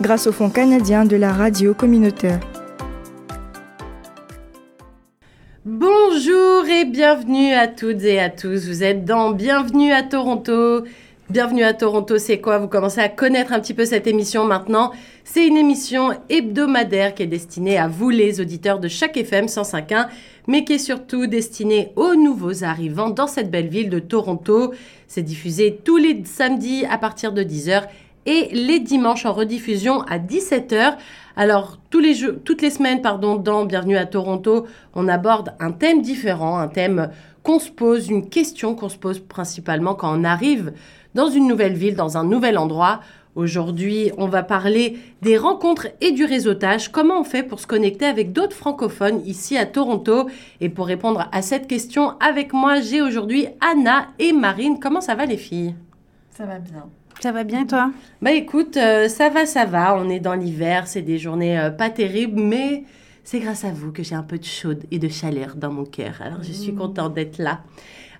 grâce au Fonds canadien de la radio communautaire. Bonjour et bienvenue à toutes et à tous. Vous êtes dans Bienvenue à Toronto. Bienvenue à Toronto, c'est quoi? Vous commencez à connaître un petit peu cette émission maintenant. C'est une émission hebdomadaire qui est destinée à vous, les auditeurs de chaque FM 105.1, mais qui est surtout destinée aux nouveaux arrivants dans cette belle ville de Toronto. C'est diffusé tous les samedis à partir de 10h et les dimanches en rediffusion à 17h. Alors, tous les toutes les semaines, pardon, dans Bienvenue à Toronto, on aborde un thème différent, un thème qu'on se pose, une question qu'on se pose principalement quand on arrive dans une nouvelle ville, dans un nouvel endroit. Aujourd'hui, on va parler des rencontres et du réseautage. Comment on fait pour se connecter avec d'autres francophones ici à Toronto? Et pour répondre à cette question, avec moi, j'ai aujourd'hui Anna et Marine. Comment ça va les filles? Ça va bien. Ça va bien toi? Bah écoute, euh, ça va, ça va. On est dans l'hiver, c'est des journées euh, pas terribles, mais c'est grâce à vous que j'ai un peu de chaude et de chaleur dans mon cœur. Alors je suis contente d'être là.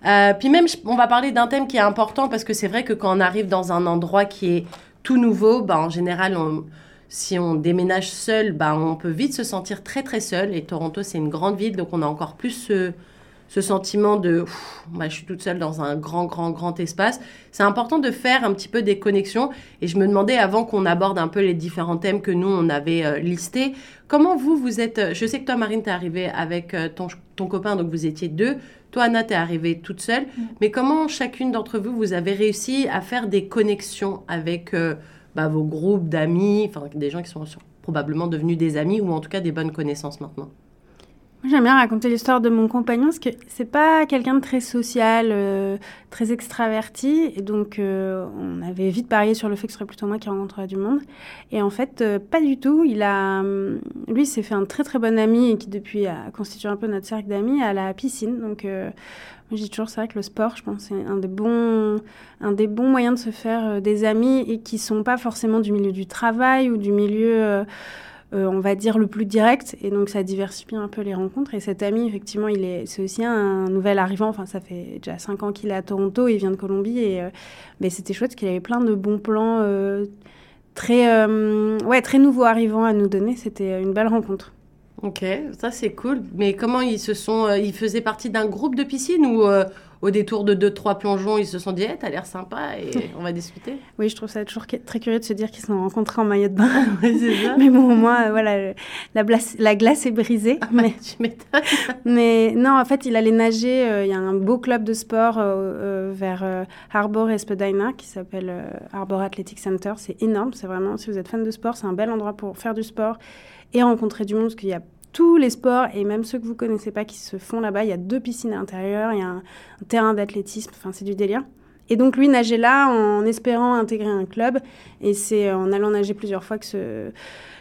Euh, puis même, on va parler d'un thème qui est important parce que c'est vrai que quand on arrive dans un endroit qui est tout nouveau, bah, en général, on, si on déménage seul, bah, on peut vite se sentir très très seul. Et Toronto, c'est une grande ville, donc on a encore plus ce, ce sentiment de bah, je suis toute seule dans un grand, grand, grand espace. C'est important de faire un petit peu des connexions. Et je me demandais, avant qu'on aborde un peu les différents thèmes que nous, on avait euh, listés, comment vous, vous êtes... Je sais que toi, Marine, t'es arrivée avec euh, ton, ton copain, donc vous étiez deux. Toi, Anna, t'es arrivée toute seule. Mm. Mais comment chacune d'entre vous, vous avez réussi à faire des connexions avec euh, bah, vos groupes d'amis, enfin des gens qui sont sur- probablement devenus des amis ou en tout cas des bonnes connaissances maintenant? J'aime bien raconter l'histoire de mon compagnon parce que c'est pas quelqu'un de très social, euh, très extraverti. Et donc, euh, on avait vite parié sur le fait que ce serait plutôt moi qui rencontrerais du monde. Et en fait, euh, pas du tout. Il a, lui, s'est fait un très très bon ami et qui depuis a constitué un peu notre cercle d'amis à la piscine. Donc, je dis toujours, c'est vrai que le sport, je pense, c'est un des bons, un des bons moyens de se faire des amis et qui sont pas forcément du milieu du travail ou du milieu, euh, on va dire, le plus direct. Et donc, ça diversifie un peu les rencontres. Et cet ami, effectivement, il est, c'est aussi un nouvel arrivant. Enfin, ça fait déjà cinq ans qu'il est à Toronto. Il vient de Colombie. Et euh, mais c'était chouette qu'il avait plein de bons plans euh, très, euh, ouais, très nouveaux arrivants à nous donner. C'était une belle rencontre. Ok, ça c'est cool. Mais comment ils se sont... euh, ils faisaient partie d'un groupe de piscine ou euh, au détour de deux, trois plongeons, ils se sont dit Eh, t'as l'air sympa et on va discuter? Oui, je trouve ça toujours très curieux de se dire qu'ils se sont rencontrés en maillot de bain. Ça. Mais bon, au moins, euh, voilà, la, glace- la glace est brisée. mais, Tu m'étonnes. mais non, en fait, il allait nager. euh, Il y a un beau club de sport euh, vers Harbour et Spadina qui s'appelle Harbour Athletic Center. C'est énorme. C'est vraiment, si vous êtes fan de sport, c'est un bel endroit pour faire du sport et rencontrer du monde parce qu'il y a tous les sports et même ceux que vous connaissez pas qui se font là-bas. Il y a deux piscines à l'intérieur, il y a un, terrain d'athlétisme. Enfin, c'est du délire. Et donc lui nageait là en espérant intégrer un club. Et c'est en allant nager plusieurs fois que ce,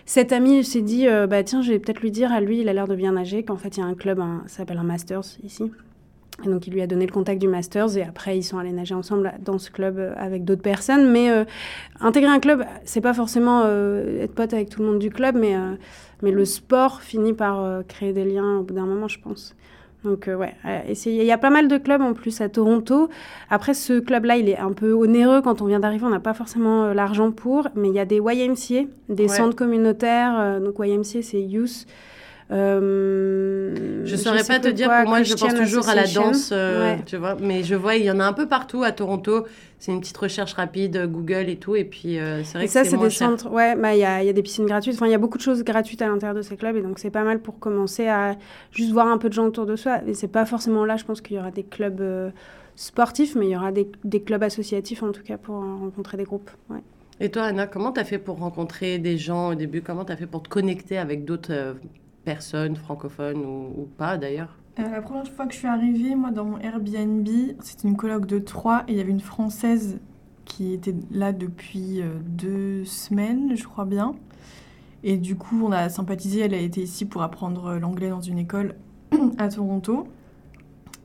cet ami s'est dit euh, bah tiens je vais peut-être lui dire à lui il a l'air de bien nager qu'en fait il y a un club ça s'appelle un Masters ici. Et donc il lui a donné le contact du Masters et après ils sont allés nager ensemble dans ce club euh, avec d'autres personnes. Mais euh, intégrer un club c'est pas forcément euh, être pote avec tout le monde du club, mais euh, mais le sport finit par créer des liens au bout d'un moment je pense. Donc ouais. Il y a pas mal de clubs en plus à Toronto. Après, ce club-là, il est un peu onéreux. Quand on vient d'arriver, on n'a pas forcément l'argent pour. Mais il y a des YMCA, des Ouais. centres communautaires. donc YMCA, c'est Youth. Euh, Je saurais pas te dire, quoi, pour moi je pense toujours à la danse, euh, Ouais. tu vois. Mais je vois, il y en a un peu partout à Toronto. C'est une petite recherche rapide, euh, Google et tout. Et puis euh, c'est vrai Et que ça, c'est des cher. centres. Ouais, bah, il y, a, y a des piscines gratuites. Enfin, il y a beaucoup de choses gratuites à l'intérieur de ces clubs. Et donc, c'est pas mal pour commencer à juste voir un peu de gens autour de soi. Et c'est pas forcément là, je pense qu'il y aura des clubs euh, sportifs, mais il y aura des, des clubs associatifs, en tout cas, pour rencontrer des groupes. Ouais. Et toi, Anna, comment t'as fait pour rencontrer des gens au début? Comment t'as fait pour te connecter avec d'autres personnes francophones ou, ou pas d'ailleurs Euh, la première fois que je suis arrivée, moi, dans mon Airbnb, c'était une coloc de trois et il y avait une Française qui était là depuis euh, deux semaines, je crois bien. Et du coup, on a sympathisé. Elle a été ici pour apprendre l'anglais dans une école à Toronto.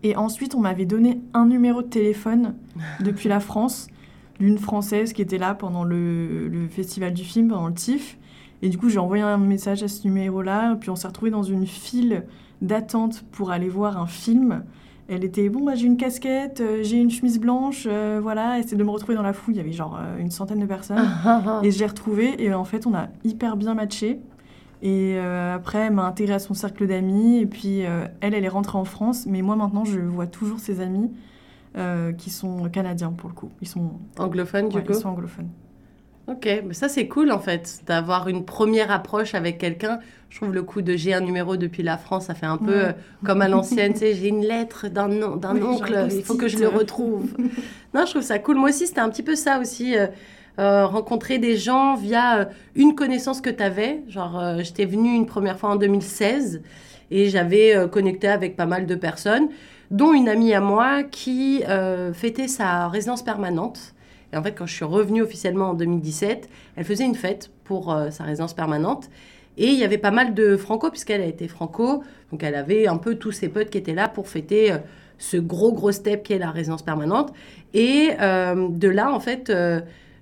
Et ensuite, on m'avait donné un numéro de téléphone depuis la France, d'une Française qui était là pendant le, le festival du film, pendant le TIFF. Et du coup, j'ai envoyé un message à ce numéro-là. Puis on s'est retrouvé dans une file d'attente pour aller voir un film. Elle était bon, bah, j'ai une casquette, euh, j'ai une chemise blanche, euh, voilà. Et c'est de me retrouver dans la foule. Il y avait genre euh, une centaine de personnes. et je l'ai retrouvée. Et en fait, on a hyper bien matché. Et après, elle m'a intégrée à son cercle d'amis. Et puis, elle, elle est rentrée en France. Mais moi, maintenant, je vois toujours ses amis qui sont canadiens pour le coup. Ils sont anglophones, du coup Ils sont anglophones. Ok, mais ça c'est cool en fait, d'avoir une première approche avec quelqu'un. Je trouve le coup de j'ai un numéro depuis la France, ça fait un peu euh, comme à l'ancienne, tu sais, j'ai une lettre d'un d'un Oui, oncle, il faut que je le retrouve. non, je trouve ça cool. Moi aussi, c'était un petit peu ça aussi. euh, euh, rencontrer des gens via une connaissance que tu avais. Genre, j'étais venue une première fois en 2016 et j'avais connecté avec pas mal de personnes, dont une amie à moi qui fêtait sa résidence permanente. Et en fait, quand je suis revenue officiellement en 2017, elle faisait une fête pour euh, sa résidence permanente. Et il y avait pas mal de franco, puisqu'elle a été franco. Donc elle avait un peu tous ses potes qui étaient là pour fêter euh, ce gros, gros step qui est la résidence permanente. Et euh, de là, en fait,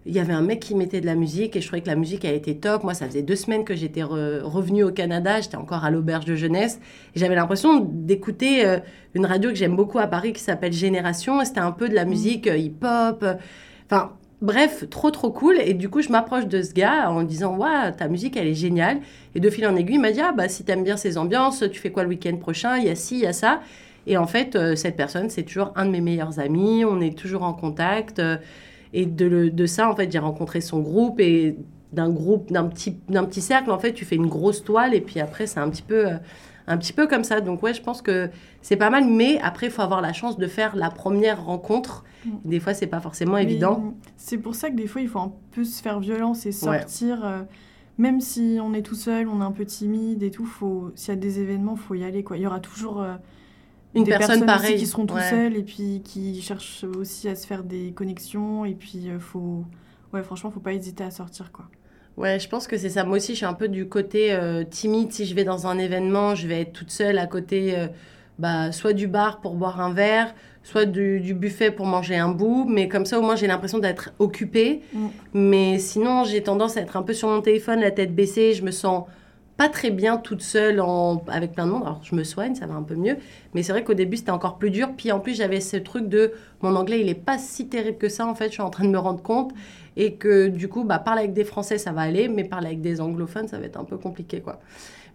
il y avait un mec qui mettait de la musique et je trouvais que la musique a été top. Moi, ça faisait deux semaines que j'étais re- revenue au Canada. J'étais encore à l'auberge de jeunesse. Et j'avais l'impression d'écouter euh, une radio que j'aime beaucoup à Paris qui s'appelle Génération. Et c'était un peu de la musique euh, hip-hop. Enfin, bref, trop, trop cool. Et du coup, je m'approche de ce gars en disant Waouh, ta musique, elle est géniale. Et de fil en aiguille, il m'a dit Ah, bah, si t'aimes bien ces ambiances, tu fais quoi le week-end prochain? Il y a ci, il y a ça. Et en fait, euh, cette personne, c'est toujours un de mes meilleurs amis. On est toujours en contact. euh, et de, le- de ça, en fait, j'ai rencontré son groupe. Et d'un groupe, d'un petit, petit cercle, en fait, tu fais une grosse toile. Et puis après, c'est un petit peu. euh, un petit peu comme ça. Donc ouais, je pense que c'est pas mal, mais après, il faut avoir la chance de faire la première rencontre. Mm. Des fois, c'est pas forcément Mais évident. C'est pour ça que des fois, il faut un peu se faire violence et sortir. euh, même si on est tout seul, on est un peu timide et tout, s'il y a des événements, faut y aller. Quoi. Il y aura toujours euh, Une des personne pareille. qui seront tout Ouais. seuls et puis qui cherchent aussi à se faire des connexions. Et puis, euh, faut... ouais, franchement, faut pas hésiter à sortir. Quoi. Ouais, je pense que c'est ça. Moi aussi, je suis un peu du côté euh, timide. Si je vais dans un événement, je vais être toute seule à côté, euh, bah, soit du bar pour boire un verre, soit du, du buffet pour manger un bout. Mais comme ça, au moins, j'ai l'impression d'être occupée. Mm. Mais sinon, j'ai tendance à être un peu sur mon téléphone, la tête baissée. Je me sens pas très bien toute seule en... avec plein de monde. Alors, je me soigne, ça va un peu mieux. Mais c'est vrai qu'au début, c'était encore plus dur. Puis en plus, j'avais ce truc de mon anglais, il est pas si terrible que ça. En fait, je suis en train de me rendre compte. Et que du coup, bah, parler avec des Français, ça va aller. Mais parler avec des anglophones, ça va être un peu compliqué, quoi.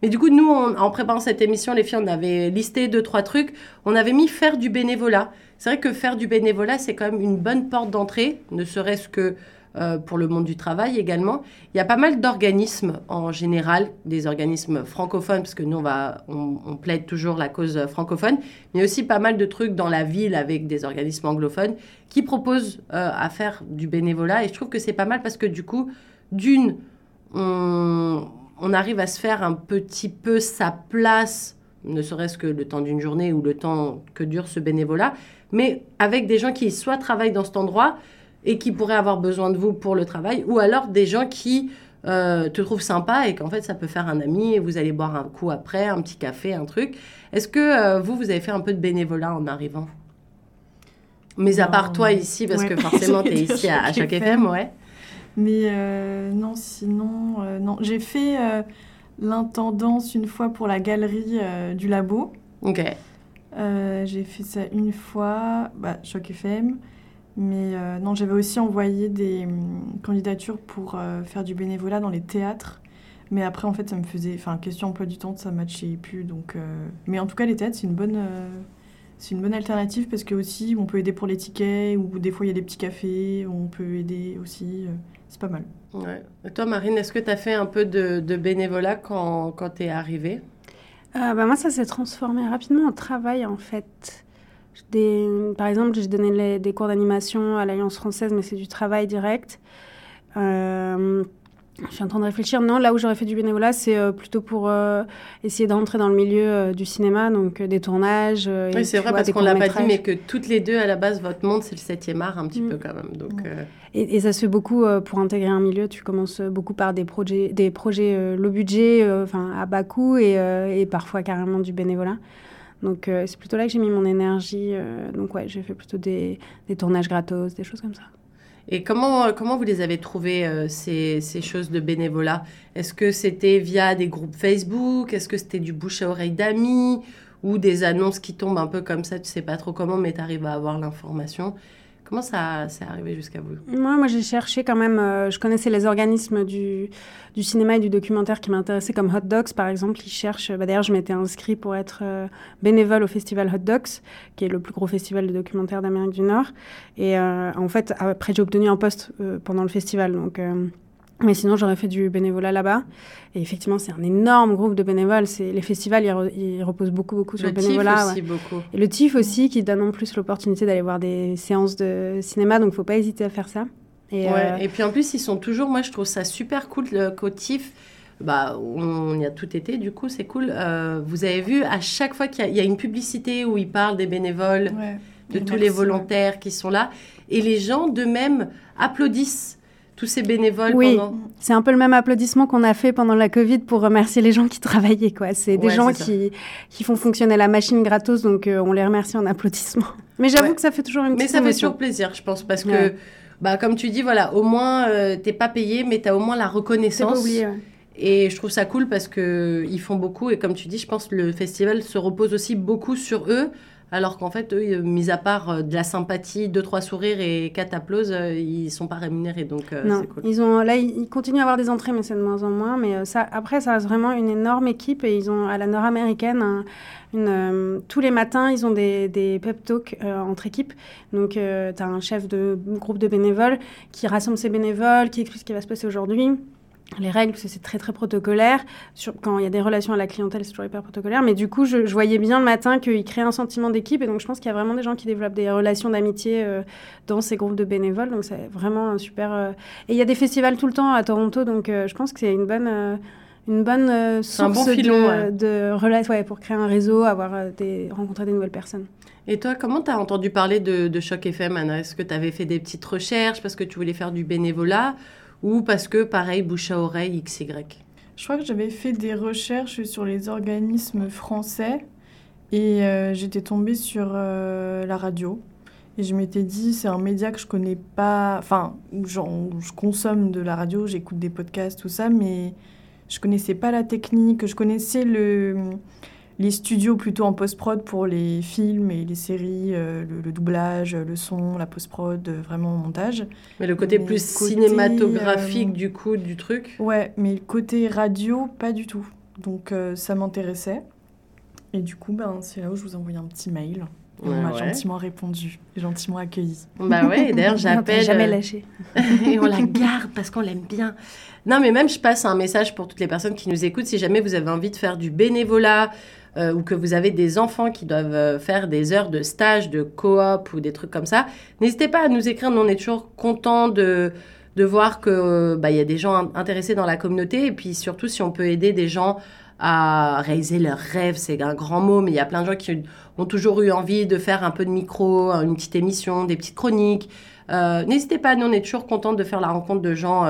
Mais du coup, nous, en préparant cette émission, les filles, on avait listé deux, trois trucs. On avait mis faire du bénévolat. C'est vrai que faire du bénévolat, c'est quand même une bonne porte d'entrée, ne serait-ce que euh, pour le monde du travail également. Il y a pas mal d'organismes en général, des organismes francophones, parce que nous, on, va, on, plaide toujours la cause francophone, mais aussi pas mal de trucs dans la ville avec des organismes anglophones qui proposent euh, à faire du bénévolat. Et je trouve que c'est pas mal parce que du coup, d'une, on, on arrive à se faire un petit peu sa place, ne serait-ce que le temps d'une journée ou le temps que dure ce bénévolat, mais avec des gens qui soit travaillent dans cet endroit et qui pourraient avoir besoin de vous pour le travail, ou alors des gens qui euh, te trouvent sympa et qu'en fait ça peut faire un ami et vous allez boire un coup après, un petit café, un truc. Est-ce que euh, vous, vous avez fait un peu de bénévolat en arrivant? Mais à part toi ici, parce Ouais. que forcément tu es ici à, à chaque FM. FM, ouais. Mais euh, non, sinon, non. J'ai fait l'intendance une fois pour la galerie du labo. Ok. J'ai fait ça une fois, bah, Choc FM. Mais euh, non, j'avais aussi envoyé des hum, candidatures pour euh, faire du bénévolat dans les théâtres. Mais après, en fait, ça me faisait. Enfin, question emploi du temps, ça ne matchait plus. Donc, euh, Mais en tout cas, les théâtres, c'est une bonne. euh, C'est une bonne alternative parce que aussi on peut aider pour les tickets ou des fois il y a des petits cafés, on peut aider aussi. C'est pas mal. Ouais. Et toi, Marine, est-ce que tu as fait un peu de, de bénévolat quand, quand tu es arrivée? Euh, bah, moi, ça s'est transformé rapidement en travail, en fait. Des, par exemple, j'ai donné les- des cours d'animation à l'Alliance française, mais c'est du travail direct. Euh, Je suis en train de réfléchir. Non, là où j'aurais fait du bénévolat, c'est euh, plutôt pour euh, essayer d'entrer dans le milieu euh, du cinéma, donc des tournages. oui, c'est vrai, parce qu'on l'a pas dit, mais que toutes les deux, à la base, votre monde, c'est le 7e art, un petit mm. peu quand même. Donc, et, ça se fait beaucoup pour intégrer un milieu. Tu commences beaucoup par des projets, des projets low budget, enfin à bas coût, et, et, parfois carrément du bénévolat. Donc c'est plutôt là que j'ai mis mon énergie. donc ouais, j'ai fait plutôt des, tournages gratos, des choses comme ça. Et comment, comment vous les avez trouvés, euh, ces, ces, choses de bénévolat? Est-ce que c'était via des groupes Facebook? Est-ce que c'était du bouche à oreille d'amis? Ou des annonces qui tombent un peu comme ça, tu sais pas trop comment, mais tu arrives à avoir l'information? Comment ça s'est arrivé jusqu'à vous? Moi, moi j'ai cherché quand même. Euh, je connaissais les organismes du, du cinéma et du documentaire qui m'intéressaient, comme Hot Dogs par exemple. Ils cherchent. Bah, D'ailleurs, je m'étais inscrit pour être euh, bénévole au festival Hot Dogs, qui est le plus gros festival de documentaire d'Amérique du Nord. Et euh, en fait, après, j'ai obtenu un poste pendant le festival. Donc. Mais sinon, j'aurais fait du bénévolat là-bas. Et effectivement, c'est un énorme groupe de bénévoles. C'est les festivals, ils, reposent beaucoup, beaucoup sur le, bénévolat. Aussi beaucoup. Et le TIFF aussi, qui donne en plus l'opportunité d'aller voir des séances de cinéma. Donc, faut pas hésiter à faire ça. Et, euh, et puis en plus, ils sont toujours. Moi, je trouve ça super cool qu'au TIFF. Bah, on y a tout été, du coup, c'est cool. Euh, vous avez vu, à chaque fois qu'il y, a une publicité où ils parlent des bénévoles, de tous les volontaires qui sont là, et les gens d'eux-mêmes applaudissent tous ces bénévoles oui, c'est un peu le même applaudissement qu'on a fait pendant la Covid pour remercier les gens qui travaillaient. Quoi. C'est des gens qui, qui font fonctionner la machine gratos, donc euh, on les remercie en applaudissements. Mais j'avoue que ça fait toujours une petite Mais ça fait toujours plaisir, je pense, parce que, bah, comme tu dis, voilà, au moins, euh, t'es pas payé, mais tu as au moins la reconnaissance. Et je trouve ça cool parce qu'ils font beaucoup. Et comme tu dis, je pense que le festival se repose aussi beaucoup sur eux alors qu'en fait, eux, euh, mis à part euh, de la sympathie, deux, trois sourires et quatre applauses, euh, ils sont pas rémunérés. Donc, c'est cool. Ils ont, là, ils continuent à avoir des entrées, mais c'est de moins en moins. Mais ça, après, ça reste vraiment une énorme équipe et ils ont, à la nord-américaine, tous les matins, ils ont des, des pep talks entre équipes. Donc, tu as un chef de groupe de bénévoles qui rassemble ses bénévoles, qui explique ce qui va se passer aujourd'hui les règles, parce que c'est très très protocolaire. Sur, quand il y a des relations à la clientèle, c'est toujours hyper protocolaire. Mais du coup, je, voyais bien le matin qu'il crée un sentiment d'équipe. Et donc, je pense qu'il y a vraiment des gens qui développent des relations d'amitié euh, dans ces groupes de bénévoles. Donc, c'est vraiment un super. Euh, et il y a des festivals tout le temps à Toronto. Donc, euh, je pense que c'est une bonne. une bonne source de, de relations ouais, pour créer un réseau, avoir des, rencontrer des nouvelles personnes. Et toi, comment tu as entendu parler de, de Choc FM, Anna? Est-ce que tu avais fait des petites recherches parce que tu voulais faire du bénévolat? Ou parce que, pareil, bouche à oreille, XY Je crois que j'avais fait des recherches sur les organismes français et euh, j'étais tombée sur euh, la radio. Et je m'étais dit, c'est un média que je connais pas. Enfin, je consomme de la radio, j'écoute des podcasts, tout ça, mais je connaissais pas la technique. Je connaissais le les studios plutôt en post-prod pour les films et les séries, euh, le, doublage, le son, la post-prod, euh, vraiment montage. Mais le côté plus cinématographique euh, du coup du truc Ouais, mais le côté radio, pas du tout. Donc ça m'intéressait. Et du coup, ben, c'est là où je vous envoie un petit mail. On m'a gentiment répondu, gentiment accueilli. Bah ouais, d'ailleurs j'appelle. jamais lâché. et on la garde parce qu'on l'aime bien. Non, mais même je passe un message pour toutes les personnes qui nous écoutent. Si jamais vous avez envie de faire du bénévolat, euh, ou que vous avez des enfants qui doivent euh, faire des heures de stage, de coop ou des trucs comme ça, n'hésitez pas à nous écrire. Nous, on est toujours contents de, de voir que bah, y a des gens intéressés dans la communauté et puis surtout si on peut aider des gens à réaliser leurs rêves, c'est un grand mot, mais il y a plein de gens qui ont toujours eu envie de faire un peu de micro, une petite émission, des petites chroniques. Euh, n'hésitez pas, nous on est toujours contents de faire la rencontre de gens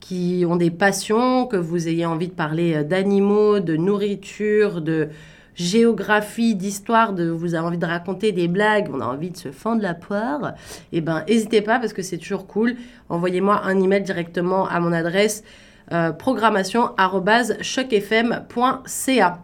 qui ont des passions, que vous ayez envie de parler d'animaux, de nourriture, de, géographie, d'histoire, de vous avez envie de raconter des blagues, on a envie de se fendre la poire, eh ben n'hésitez pas parce que c'est toujours cool. Envoyez-moi un email directement à mon adresse euh, programmation@chocfm.ca.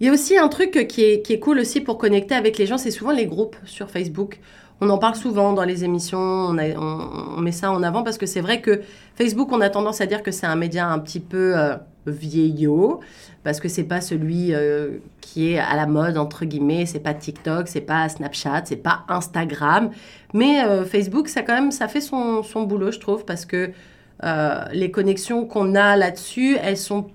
Il y a aussi un truc qui est, qui est cool aussi pour connecter avec les gens, c'est souvent les groupes sur Facebook. On en parle souvent dans les émissions, on, met ça en avant parce que c'est vrai que Facebook, on a tendance à dire que c'est un média un petit peu euh, vieillot parce que c'est pas celui euh, qui est à la mode entre guillemets, c'est pas TikTok, c'est pas Snapchat, c'est pas Instagram, mais Facebook ça quand même ça fait son, son boulot je trouve parce que les connexions qu'on a là-dessus, elles sont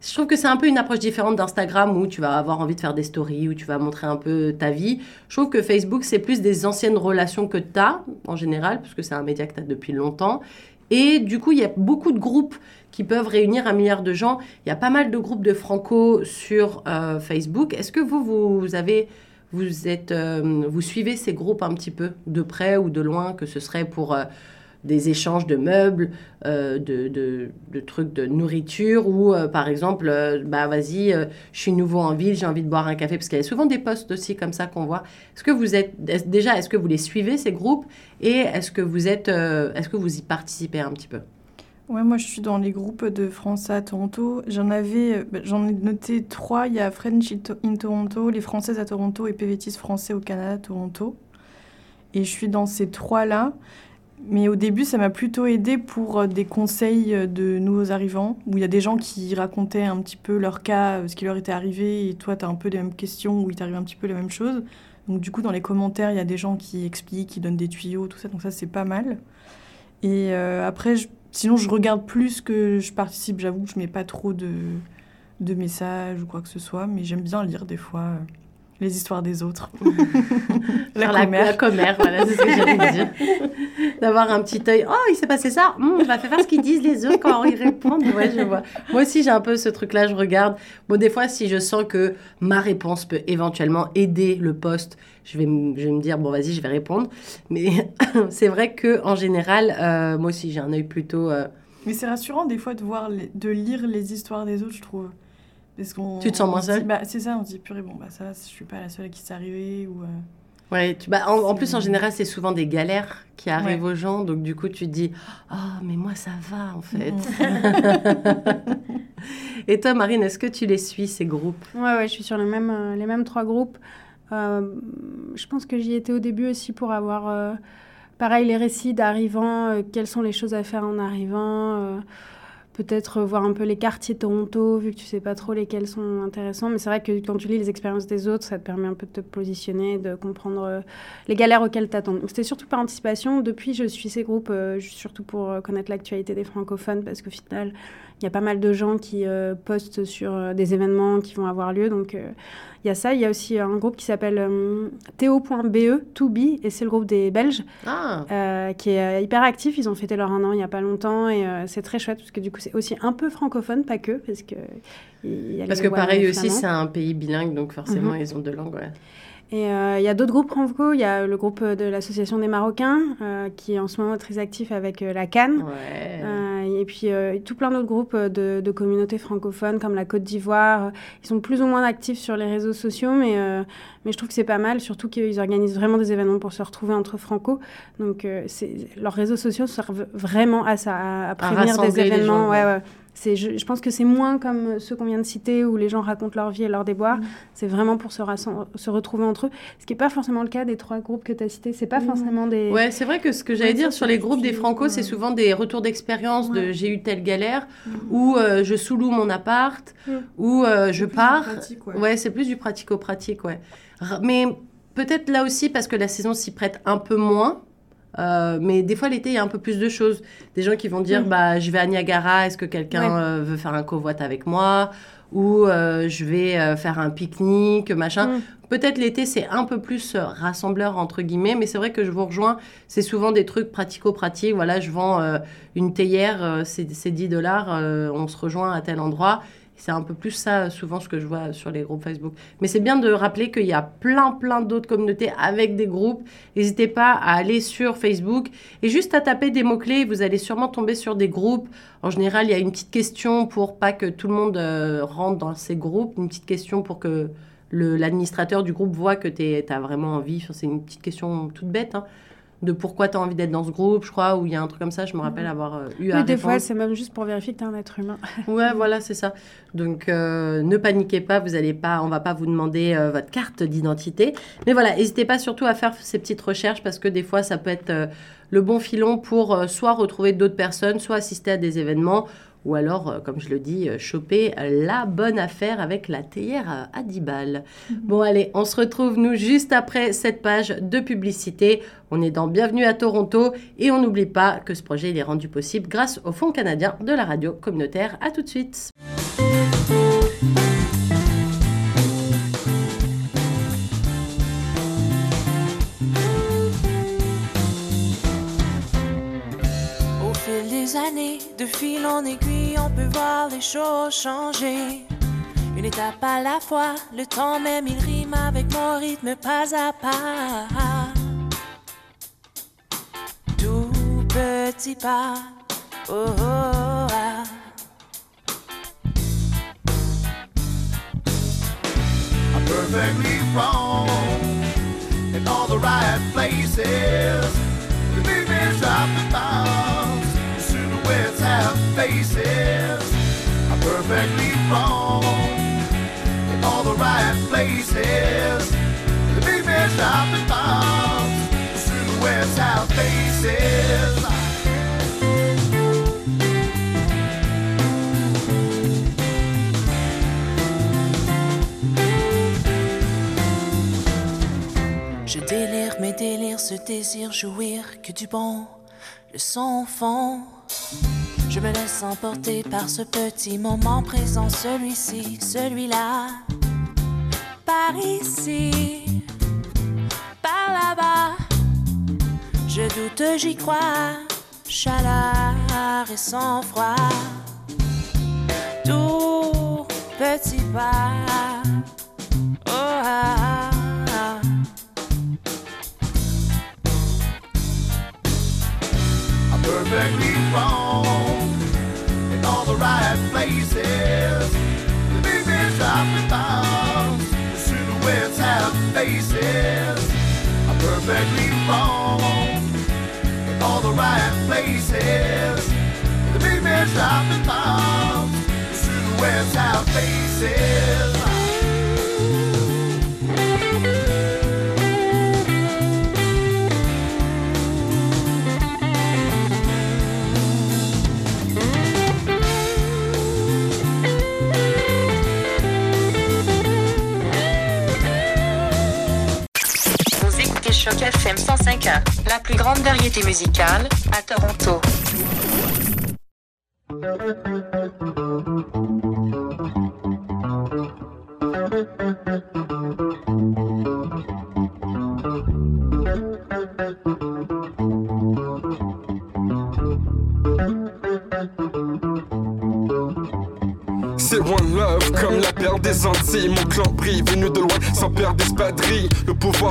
je trouve que c'est un peu une approche différente d'Instagram où tu vas avoir envie de faire des stories, où tu vas montrer un peu ta vie. Je trouve que Facebook, c'est plus des anciennes relations que tu as en général, puisque c'est un média que tu as depuis longtemps. Et du coup, il y a beaucoup de groupes qui peuvent réunir un milliard de gens. Il y a pas mal de groupes de franco sur euh, Facebook. Est-ce que vous, vous avez, vous êtes, euh, vous suivez ces groupes un petit peu de près ou de loin, que ce serait pour euh, des échanges de meubles, euh, de, de- trucs de nourriture ou euh, par exemple, euh, bah vas-y, je suis nouveau en ville, j'ai envie de boire un café parce qu'il y a souvent des posts aussi comme ça qu'on voit. Est-ce que vous êtes déjà, est-ce que vous les suivez ces groupes et est-ce que vous êtes, est-ce que vous y participez un petit peu? Ouais, moi je suis dans les groupes de Français à Toronto. J'en avais, bah, j'en ai noté trois. Il y a French in To- in Toronto, les Françaises à Toronto et PVTis français au Canada, Toronto. Et je suis dans ces trois-là. Mais au début, ça m'a plutôt aidé pour euh, des conseils euh, de nouveaux arrivants, où il y a des gens qui racontaient un petit peu leur cas, euh, ce qui leur était arrivé, et toi, tu as un peu les mêmes questions, où il t'arrive un petit peu la même chose. Donc du coup, dans les commentaires, il y a des gens qui expliquent, qui donnent des tuyaux, tout ça, donc ça, c'est pas mal. Et après, sinon, je regarde plus que je participe. J'avoue que je mets pas trop de, de messages ou quoi que ce soit, mais j'aime bien lire des fois les histoires des autres. La, commère. la commère, voilà, c'est ce que j'allais dire. D'avoir un petit œil. Oh, il s'est passé ça. Hum, je vais faire ce qu'ils disent les autres quand ils répondent. Ouais, je vois. Moi aussi, j'ai un peu ce truc-là. Je regarde. Bon, des fois, si je sens que ma réponse peut éventuellement aider le poste, je vais, me- je vais me dire bon, vas-y, je vais répondre. Mais c'est vrai que en général, euh, moi aussi, j'ai un œil plutôt. euh, Mais c'est rassurant des fois de voir, les- de lire les histoires des autres, je trouve. Parce qu'on, Tu te sens moins seule bah, C'est ça, on se dit purée, bon, bah ça, je suis pas la seule à qui c'est arrivé. Ou, euh, Ouais, tu, bah, en, en plus, en général, c'est souvent des galères qui arrivent aux gens. Donc, du coup, tu te dis, oh, mais moi, ça va, en fait. Et toi, Marine, est-ce que tu les suis, ces groupes? Ouais, ouais, je suis sur les mêmes, euh, les mêmes trois groupes. Euh, je pense que j'y étais au début aussi pour avoir, euh, pareil, les récits d'arrivants, euh, quelles sont les choses à faire en arrivant, euh, peut-être voir un peu les quartiers de Toronto, vu que tu sais pas trop lesquels sont intéressants. Mais c'est vrai que quand tu lis les expériences des autres, ça te permet un peu de te positionner, de comprendre euh, les galères auxquelles t'attends. Donc c'était surtout par anticipation. Depuis, je suis ces groupes euh, surtout pour euh, connaître l'actualité des francophones, parce qu'au final, il y a pas mal de gens qui euh, postent sur euh, des événements qui vont avoir lieu. Donc, euh, il y a ça. Il y a aussi un groupe qui s'appelle Théo.be, to be, et c'est le groupe des Belges, Ah, qui est hyper actif. Ils ont fêté leur un an il y a pas longtemps, et c'est très chouette, parce que du coup, c'est aussi un peu francophone, pas que, parce que... y a parce que pareil aussi, c'est un pays bilingue, donc forcément, Mhm. ils ont deux langues. ouais. Et euh, il y a d'autres groupes franco. Il y a le groupe de l'Association des Marocains, euh, qui est en ce moment très actif avec euh, la Cannes. Ouais. Et puis tout plein d'autres groupes de, de communautés francophones comme la Côte d'Ivoire. Ils sont plus ou moins actifs sur les réseaux sociaux, mais, mais je trouve que c'est pas mal, surtout qu'ils organisent vraiment des événements pour se retrouver entre franco. Donc leurs réseaux sociaux servent vraiment à ça, à, à prévenir des événements. gens, ouais, ouais. Je, je pense que c'est moins comme ceux qu'on vient de citer où les gens racontent leur vie et leurs déboires. Mm. C'est vraiment pour se, rassem- se retrouver entre eux. Ce qui n'est pas forcément le cas des trois groupes que tu as cités. C'est pas Mm. forcément des. Ouais, c'est vrai que ce que j'allais Ouais, dire sur les groupes des ouais. c'est souvent des retours d'expérience de j'ai eu telle galère, Mm. ou euh, je sous-loue mon appart, Mm. ou euh, je pars. pratique, ouais. Ouais, c'est plus du pratico-pratique, ouais. R- Mais peut-être là aussi parce que la saison s'y prête un peu moins. Euh, mais des fois, l'été, il y a un peu plus de choses. Des gens qui vont dire, Mm. bah, je vais à Niagara, est-ce que quelqu'un Ouais. euh, veut faire un covoite avec moi? Ou euh, je vais faire un pique-nique, machin. Mm. Peut-être l'été, c'est un peu plus rassembleur, entre guillemets, mais c'est vrai que je vous rejoins. C'est souvent des trucs pratico-pratiques. Voilà, je vends une théière, c'est c'est 10 dollars, on se rejoint à tel endroit. C'est un peu plus ça, souvent, ce que je vois sur les groupes Facebook. Mais c'est bien de rappeler qu'il y a plein, plein d'autres communautés avec des groupes. N'hésitez pas à aller sur Facebook et juste à taper des mots-clés. Vous allez sûrement tomber sur des groupes. En général, il y a une petite question pour pas que tout le monde euh, rentre dans ces groupes. Une petite question pour que l'administrateur du groupe voit que tu as vraiment envie. C'est une petite question toute bête. hein, de pourquoi tu as envie d'être dans ce groupe, je crois, ou il y a un truc comme ça, je me rappelle avoir euh, eu à Oui, des répondre. fois, c'est même juste pour vérifier que tu es un être humain. Ouais, voilà, c'est ça. Donc, euh, ne paniquez pas, vous allez pas, on va pas vous demander euh, votre carte d'identité. Mais voilà, n'hésitez pas surtout à faire ces petites recherches parce que des fois, ça peut être le bon filon pour soit retrouver d'autres personnes, soit assister à des événements, ou alors, euh, comme je le dis, euh, choper la bonne affaire avec la théière à- à 10 balles. Bon, allez, on se retrouve, nous, juste après cette page de publicité. On est dans Bienvenue à Toronto et on n'oublie pas que ce projet il est rendu possible grâce au Fonds canadien de la radio communautaire. À tout de suite. Des années, de fil en aiguille, on peut voir les choses changer. Une étape à la fois, le temps même il rime avec mon rythme pas à pas. Tout petit pas, oh, oh, ah. I'm perfectly wrong in all the right places. Faces. I'm perfectly wrong in all the right places. The movements drop the bombs, the silhouettes have faces. Je délire mes délires, ce désir jouir que du bon, le au fond. Je me laisse emporter par ce petit moment présent, celui-ci, celui-là. Par ici, par là-bas. Je doute, j'y crois. Chaleur et sang froid. Tout petit pas. Oh, ah, ah. The right places. The movements drop the bombs, the silhouettes have faces. I'm perfectly wrong in all the right places. The movements drop the bombs, the silhouettes have faces. la plus grande variété musicale, à Toronto.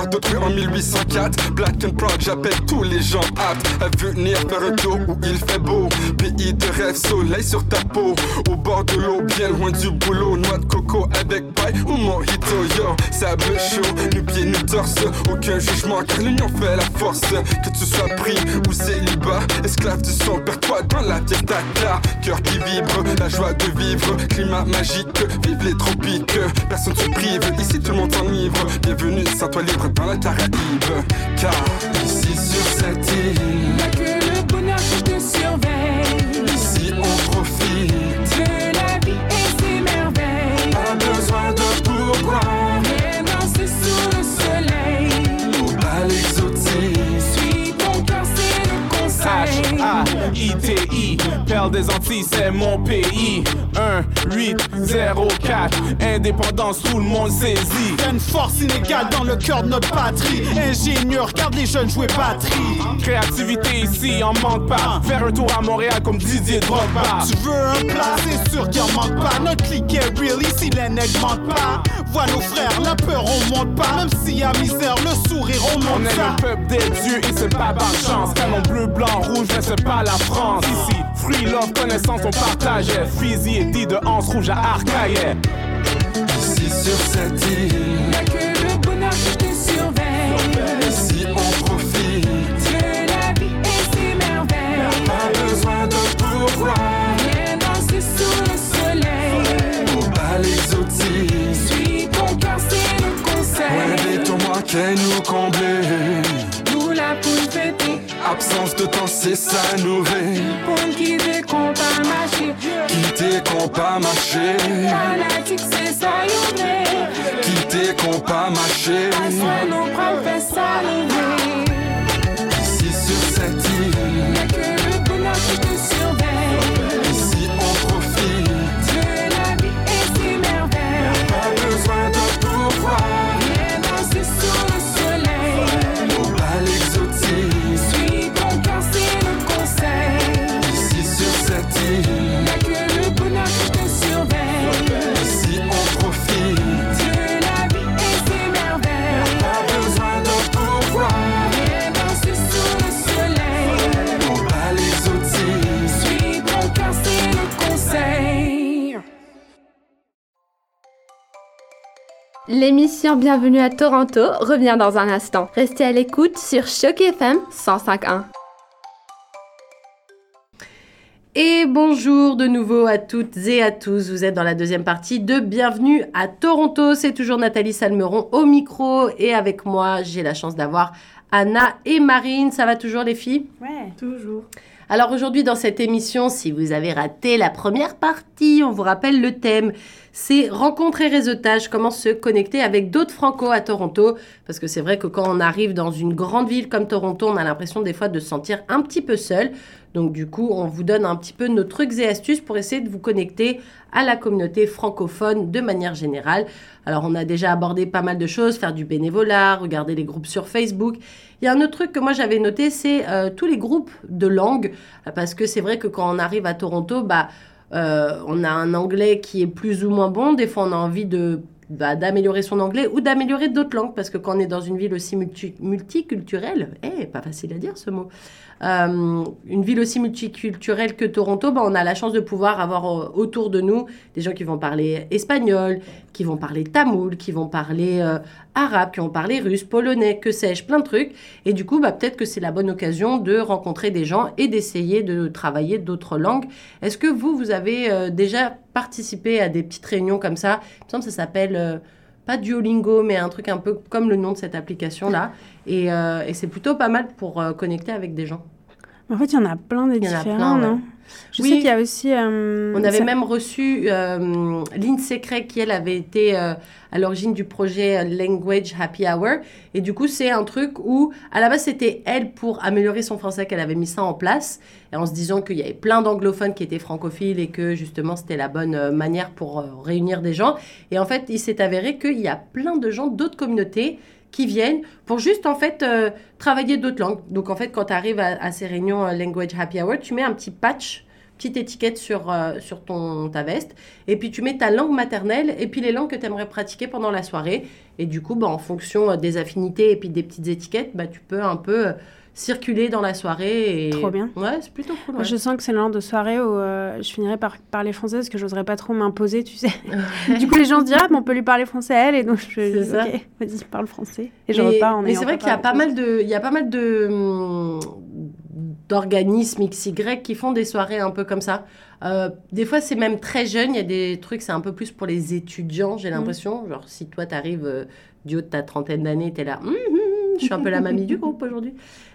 D'autrui en 1804 Black and Proud, j'appelle tous les gens aptes À venir faire un tour où il fait beau. Pays de rêve, soleil sur ta peau. Au bord de l'eau, bien loin du boulot. Noix de coco avec ou mojito Yo, sable chaud, nu pieds, nu torse. Aucun jugement car l'union fait la force. Que tu sois pris ou célibat Esclave du son, perds-toi dans la tête ta Cœur qui vibre, la joie de vivre Climat magique, vive les tropiques Personne se prive, ici tout le monde s'enivre. Bienvenue, sans toi libre dans la Caraïbe. Car ici sur cette île Perle des Antilles, c'est mon pays. 1, 8, 0, 4, indépendance, tout le monde saisit. Une force inégale dans le cœur de notre patrie. Ingénieur, regarde les jeunes jouer batterie. Créativité ici, en manque pas. Faire un tour à Montréal comme Didier Drogba. Tu veux un plat, c'est sûr qu'il en manque pas. Notre clique est real, ici les nègres mentent pas. Vois nos frères, la peur on monte pas. Même s'il y a misère, le sourire on On monte est ça. le peuple des dieux et c'est pas par chance. Canon bleu, blanc, rouge, mais c'est pas la France. Ici, fruit, love, connaissance, on partageait. Fusil et dit de Anse rouge à Arcaillet. Ici sur cette île Y'a que le bonheur qui te surveille. Ici on profite De la vie et ses merveilles. Pas besoin de pourquoi Viens danser sous le soleil. Au bal exotique Suis ton cœur, c'est le conseil. Invite-moi qu'elle nous combler Absence de temps c'est ça nourrir Pour qui décompte à marcher. Quitter qu'on pas marcher Fanatique, c'est ça, est. Quitter qu'on pas marcher Son nom prend fait. Ici L'émission Bienvenue à Toronto revient dans un instant. Restez à l'écoute sur Choc FM 105.1. Et bonjour de nouveau à toutes et à tous. Vous êtes dans la deuxième partie de Bienvenue à Toronto. C'est toujours Nathalie Salmeron au micro et avec moi, j'ai la chance d'avoir Anna et Marine. Ça va toujours les filles? Ouais. Toujours. Alors aujourd'hui dans cette émission, si vous avez raté la première partie, on vous rappelle le thème. C'est rencontre et réseautage, comment se connecter avec d'autres franco à Toronto. Parce que c'est vrai que quand on arrive dans une grande ville comme Toronto, on a l'impression des fois de se sentir un petit peu seul. Donc du coup, on vous donne un petit peu nos trucs et astuces pour essayer de vous connecter à la communauté francophone de manière générale. Alors on a déjà abordé pas mal de choses, faire du bénévolat, regarder les groupes sur Facebook. Il y a un autre truc que moi j'avais noté, c'est euh, tous les groupes de langue, euh, parce que c'est vrai que quand on arrive à Toronto, bah, euh, on a un anglais qui est plus ou moins bon. Des fois, on a envie de bah, d'améliorer son anglais ou d'améliorer d'autres langues, parce que quand on est dans une ville aussi multi- multiculturelle, eh, pas facile à dire ce mot, euh, une ville aussi multiculturelle que Toronto, bah, on a la chance de pouvoir avoir euh, autour de nous des gens qui vont parler espagnol, qui vont parler tamoul, qui vont parler euh, arabe, qui vont parler russe, polonais, que sais-je, plein de trucs. Et du coup, bah, peut-être que c'est la bonne occasion de rencontrer des gens et d'essayer de travailler d'autres langues. Est-ce que vous, vous avez déjà participé à des petites réunions comme ça? Il me semble que ça s'appelle... pas Duolingo, mais un truc un peu comme le nom de cette application-là. Et, euh, et c'est plutôt pas mal pour euh, connecter avec des gens. En fait, il y en a plein des différents, plein, ouais. Je Oui. sais qu'il y a aussi. euh, On avait ça- même reçu euh, Lindsay Craig, qui elle avait été euh, à l'origine du projet Language Happy Hour. Et du coup, c'est un truc où, à la base, c'était elle pour améliorer son français qu'elle avait mis ça en place. Et en se disant qu'il y avait plein d'anglophones qui étaient francophiles et que justement, c'était la bonne euh, manière pour réunir des gens. Et en fait, il s'est avéré qu'il y a plein de gens d'autres communautés qui viennent pour juste en fait euh, travailler d'autres langues. Donc en fait, quand tu arrives à, ces réunions euh, Language Happy Hour, tu mets un petit patch, petite étiquette sur, euh, sur ton, ta veste, et puis tu mets ta langue maternelle et puis les langues que tu aimerais pratiquer pendant la soirée. Et du coup, bah, en fonction des affinités et puis des petites étiquettes, bah, tu peux un peu circuler dans la soirée. Et... Trop bien. Ouais, c'est plutôt cool. Ouais. Je sens que c'est le genre de soirée où euh, je finirai par parler français parce que j'oserais pas trop m'imposer, tu sais. du coup, les gens se diront, ah, mais on peut lui parler français à elle, et donc je dis, ok, vas-y, parle français. Et je repars en mais c'est vrai qu'il y a pas mal de, il y a pas mal de hum, d'organismes XY qui font des soirées un peu comme ça. Euh, des fois, c'est même très jeune. Il y a des trucs, c'est un peu plus pour les étudiants, j'ai l'impression. Genre, si toi, t'arrives euh, du haut de ta trentaine d'années, t'es là, hum, hum, je suis un peu la mamie du groupe aujourd'hui.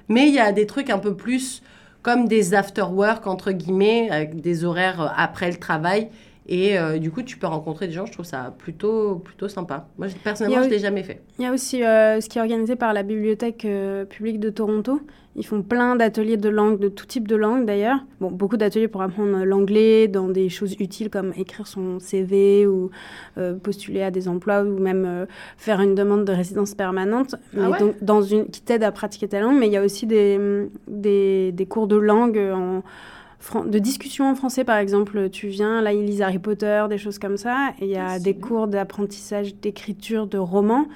Mais il y a des trucs un peu plus comme des after-work, entre guillemets, avec des horaires euh, après le travail. Et euh, du coup, tu peux rencontrer des gens. Je trouve ça plutôt, plutôt sympa. Moi, personnellement, je a- l'ai jamais fait. Il y a aussi euh, ce qui est organisé par la bibliothèque euh, publique de Toronto. Ils font plein d'ateliers de langue, de tout type de langue d'ailleurs. Bon, beaucoup d'ateliers pour apprendre l'anglais dans des choses utiles comme écrire son CV ou euh, postuler à des emplois ou même euh, faire une demande de résidence permanente. Mais Ah ouais donc, dans une, qui t'aide à pratiquer ta langue. Mais il y a aussi des, des, des cours de langue en, de discussion en français, par exemple. Tu viens, là, ils lisent Harry Potter, des choses comme ça. Et il y a des cours d'apprentissage d'écriture de romans.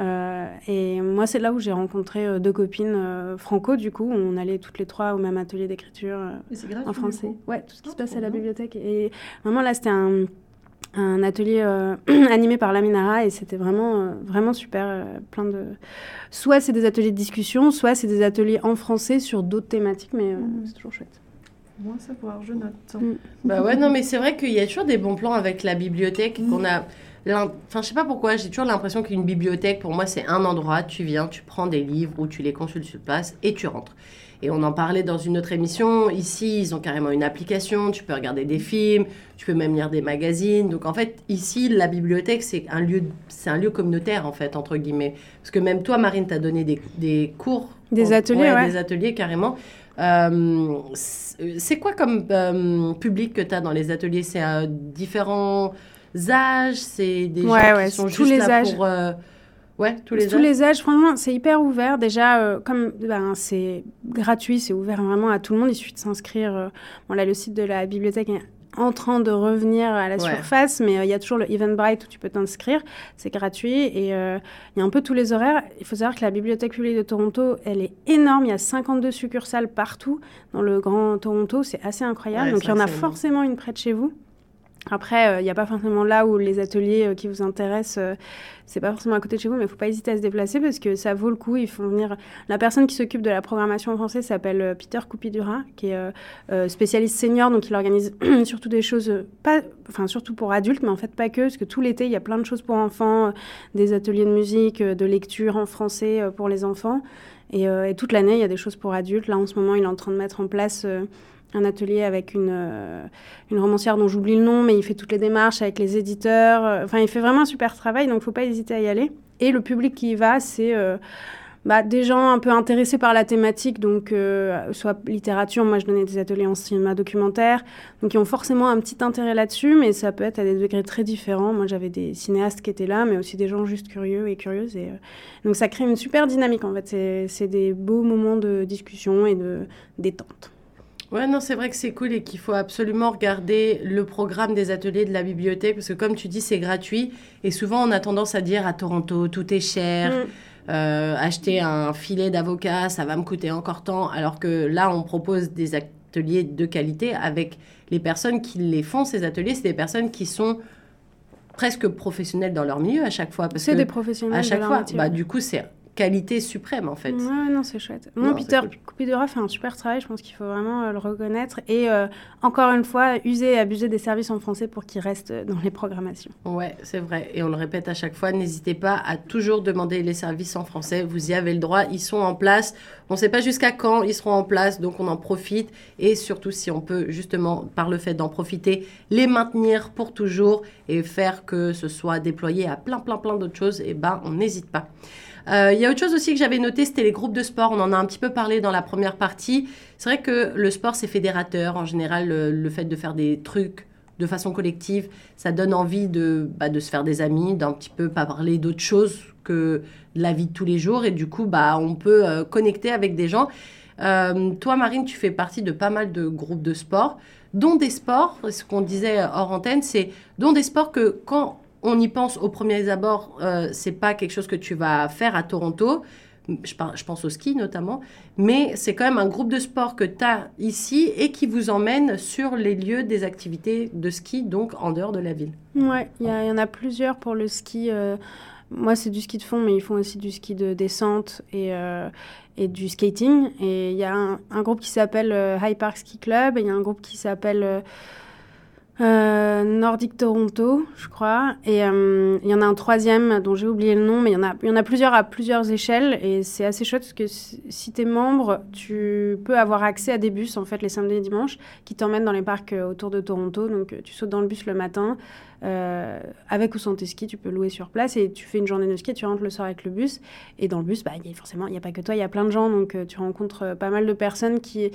Euh, et moi, c'est là où j'ai rencontré euh, deux copines euh, franco, du coup. On allait toutes les trois au même atelier d'écriture euh, en français. Ouais, tout ce qui se Ah, passe trop à la bien. bibliothèque. Et vraiment, là, c'était un, un atelier euh, animé par Laminara et c'était vraiment, euh, vraiment super. euh, plein de... Soit c'est des ateliers de discussion, soit c'est des ateliers en français sur d'autres thématiques, mais euh, Mhm. c'est toujours chouette. Moi, savoir, je note. Mm. Bah ouais, non, mais c'est vrai qu'il y a toujours des bons plans avec la bibliothèque qu'on a. Enfin, je sais pas pourquoi, j'ai toujours l'impression qu'une bibliothèque, pour moi, c'est un endroit, tu viens, tu prends des livres ou tu les consultes sur place et tu rentres. Et on en parlait dans une autre émission. Ici, ils ont carrément une application, tu peux regarder des films, tu peux même lire des magazines. Donc en fait, ici, la bibliothèque, c'est un lieu, c'est un lieu communautaire en fait entre guillemets. Parce que même toi, Marine, t'as donné des, des cours, Des ateliers, ouais. des ateliers carrément. Euh, c'est c'est quoi comme euh, public que tu as dans les ateliers? C'est euh, différents âges C'est des Ouais, gens ouais, qui sont tous juste les là âges. pour... euh, Ouais, tous les tous âges. les âges, franchement, c'est hyper ouvert. Déjà, euh, comme ben, c'est gratuit, c'est ouvert vraiment à tout le monde. Il suffit de s'inscrire. euh, bon, là, le site de la bibliothèque est en train de revenir à la Ouais. surface, mais euh, il y a toujours le Eventbrite où tu peux t'inscrire. C'est gratuit et euh, il y a un peu tous les horaires. Il faut savoir que la bibliothèque publique de Toronto, elle est énorme. Il y a 52 succursales partout dans le Grand Toronto. C'est assez incroyable. Ouais, Donc, il y en a énorme. forcément une près de chez vous. Après, euh, il n'y a pas forcément là où les ateliers euh, qui vous intéressent, euh, c'est pas forcément à côté de chez vous, mais il faut pas hésiter à se déplacer parce que ça vaut le coup. Ils font venir. La personne qui s'occupe de la programmation en français s'appelle euh, Peter Coupidura, qui est euh, euh, spécialiste senior, donc il organise surtout des choses, euh, pas, enfin surtout pour adultes, mais en fait pas que, parce que tout l'été il y a plein de choses pour enfants, euh, des ateliers de musique, euh, de lecture en français euh, pour les enfants, et, euh, toute l'année il y a des choses pour adultes. Là en ce moment il est en train de mettre en place euh, un atelier avec une, euh, une romancière dont j'oublie le nom, mais il fait toutes les démarches avec les éditeurs. Euh, Enfin, il fait vraiment un super travail, donc faut pas hésiter à y aller. Et le public qui y va, c'est euh, bah, des gens un peu intéressés par la thématique, donc euh, soit littérature, moi je donnais des ateliers en cinéma documentaire, donc ils ont forcément un petit intérêt là-dessus, mais ça peut être à des degrés très différents. Moi j'avais des cinéastes qui étaient là, mais aussi des gens juste curieux et curieuses. Et, donc ça crée une super dynamique en fait. C'est des beaux moments de discussion et de détente. Ouais, non, c'est vrai que c'est cool et qu'il faut absolument regarder le programme des ateliers de la bibliothèque parce que, comme tu dis, c'est gratuit. Et souvent, on a tendance à dire à Toronto, tout est cher. Mm. Euh, acheter un filet d'avocat, ça va me coûter encore tant. Alors que là, on propose des ateliers de qualité avec les personnes qui les font, ces ateliers. C'est des personnes qui sont presque professionnelles dans leur milieu à chaque fois. C'est des professionnels À de chaque leur fois, métier, bah, du coup, c'est qualité suprême en fait. Ouais, non, c'est chouette. Non, Peter cool. Coupidora fait un super travail, je pense qu'il faut vraiment euh, le reconnaître. Et euh, encore une fois, user et abuser des services en français pour qu'ils restent dans les programmations. Ouais, c'est vrai. Et on le répète à chaque fois, n'hésitez pas à toujours demander les services en français. Vous y avez le droit, ils sont en place. On ne sait pas jusqu'à quand ils seront en place, donc on en profite. Et surtout, si on peut justement, par le fait d'en profiter, les maintenir pour toujours et faire que ce soit déployé à plein, plein, plein d'autres choses, et ben, on n'hésite pas. Euh, Il y a autre chose aussi que j'avais noté, c'était les groupes de sport. On en a un petit peu parlé dans la première partie. C'est vrai que le sport, c'est fédérateur. En général, le, fait de faire des trucs de façon collective, ça donne envie de, bah, de se faire des amis, d'un petit peu pas parler d'autre chose que de la vie de tous les jours. Et du coup, bah, on peut euh, connecter avec des gens. Euh, toi, Marine, tu fais partie de pas mal de groupes de sport, dont des sports, ce qu'on disait hors antenne, c'est dont des sports que quand on y pense au premier abord, euh, c'est pas quelque chose que tu vas faire à Toronto. Je, pense au ski notamment, mais c'est quand même un groupe de sport que tu as ici et qui vous emmène sur les lieux des activités de ski, donc en dehors de la ville. Ouais, il y, en a plusieurs pour le ski. euh, moi, c'est du ski de fond, mais ils font aussi du ski de descente et, euh, du skating. Et il y a un, groupe qui s'appelle High Park Ski Club il y a un groupe qui s'appelle euh, Nordic Toronto, je crois. Et euh, il y en a un troisième dont j'ai oublié le nom, mais il y, en a, plusieurs à plusieurs échelles. Et c'est assez chouette parce que si, tu es membre, tu peux avoir accès à des bus, en fait, les samedis et dimanches, qui t'emmènent dans les parcs euh, autour de Toronto. Donc, tu sautes dans le bus le matin. Euh, avec ou sans tes skis, tu peux louer sur place et tu fais une journée de ski, tu rentres le soir avec le bus. Et dans le bus, bah, forcément, il n'y a pas que toi, il y a plein de gens. Donc, euh, tu rencontres euh, pas mal de personnes qui,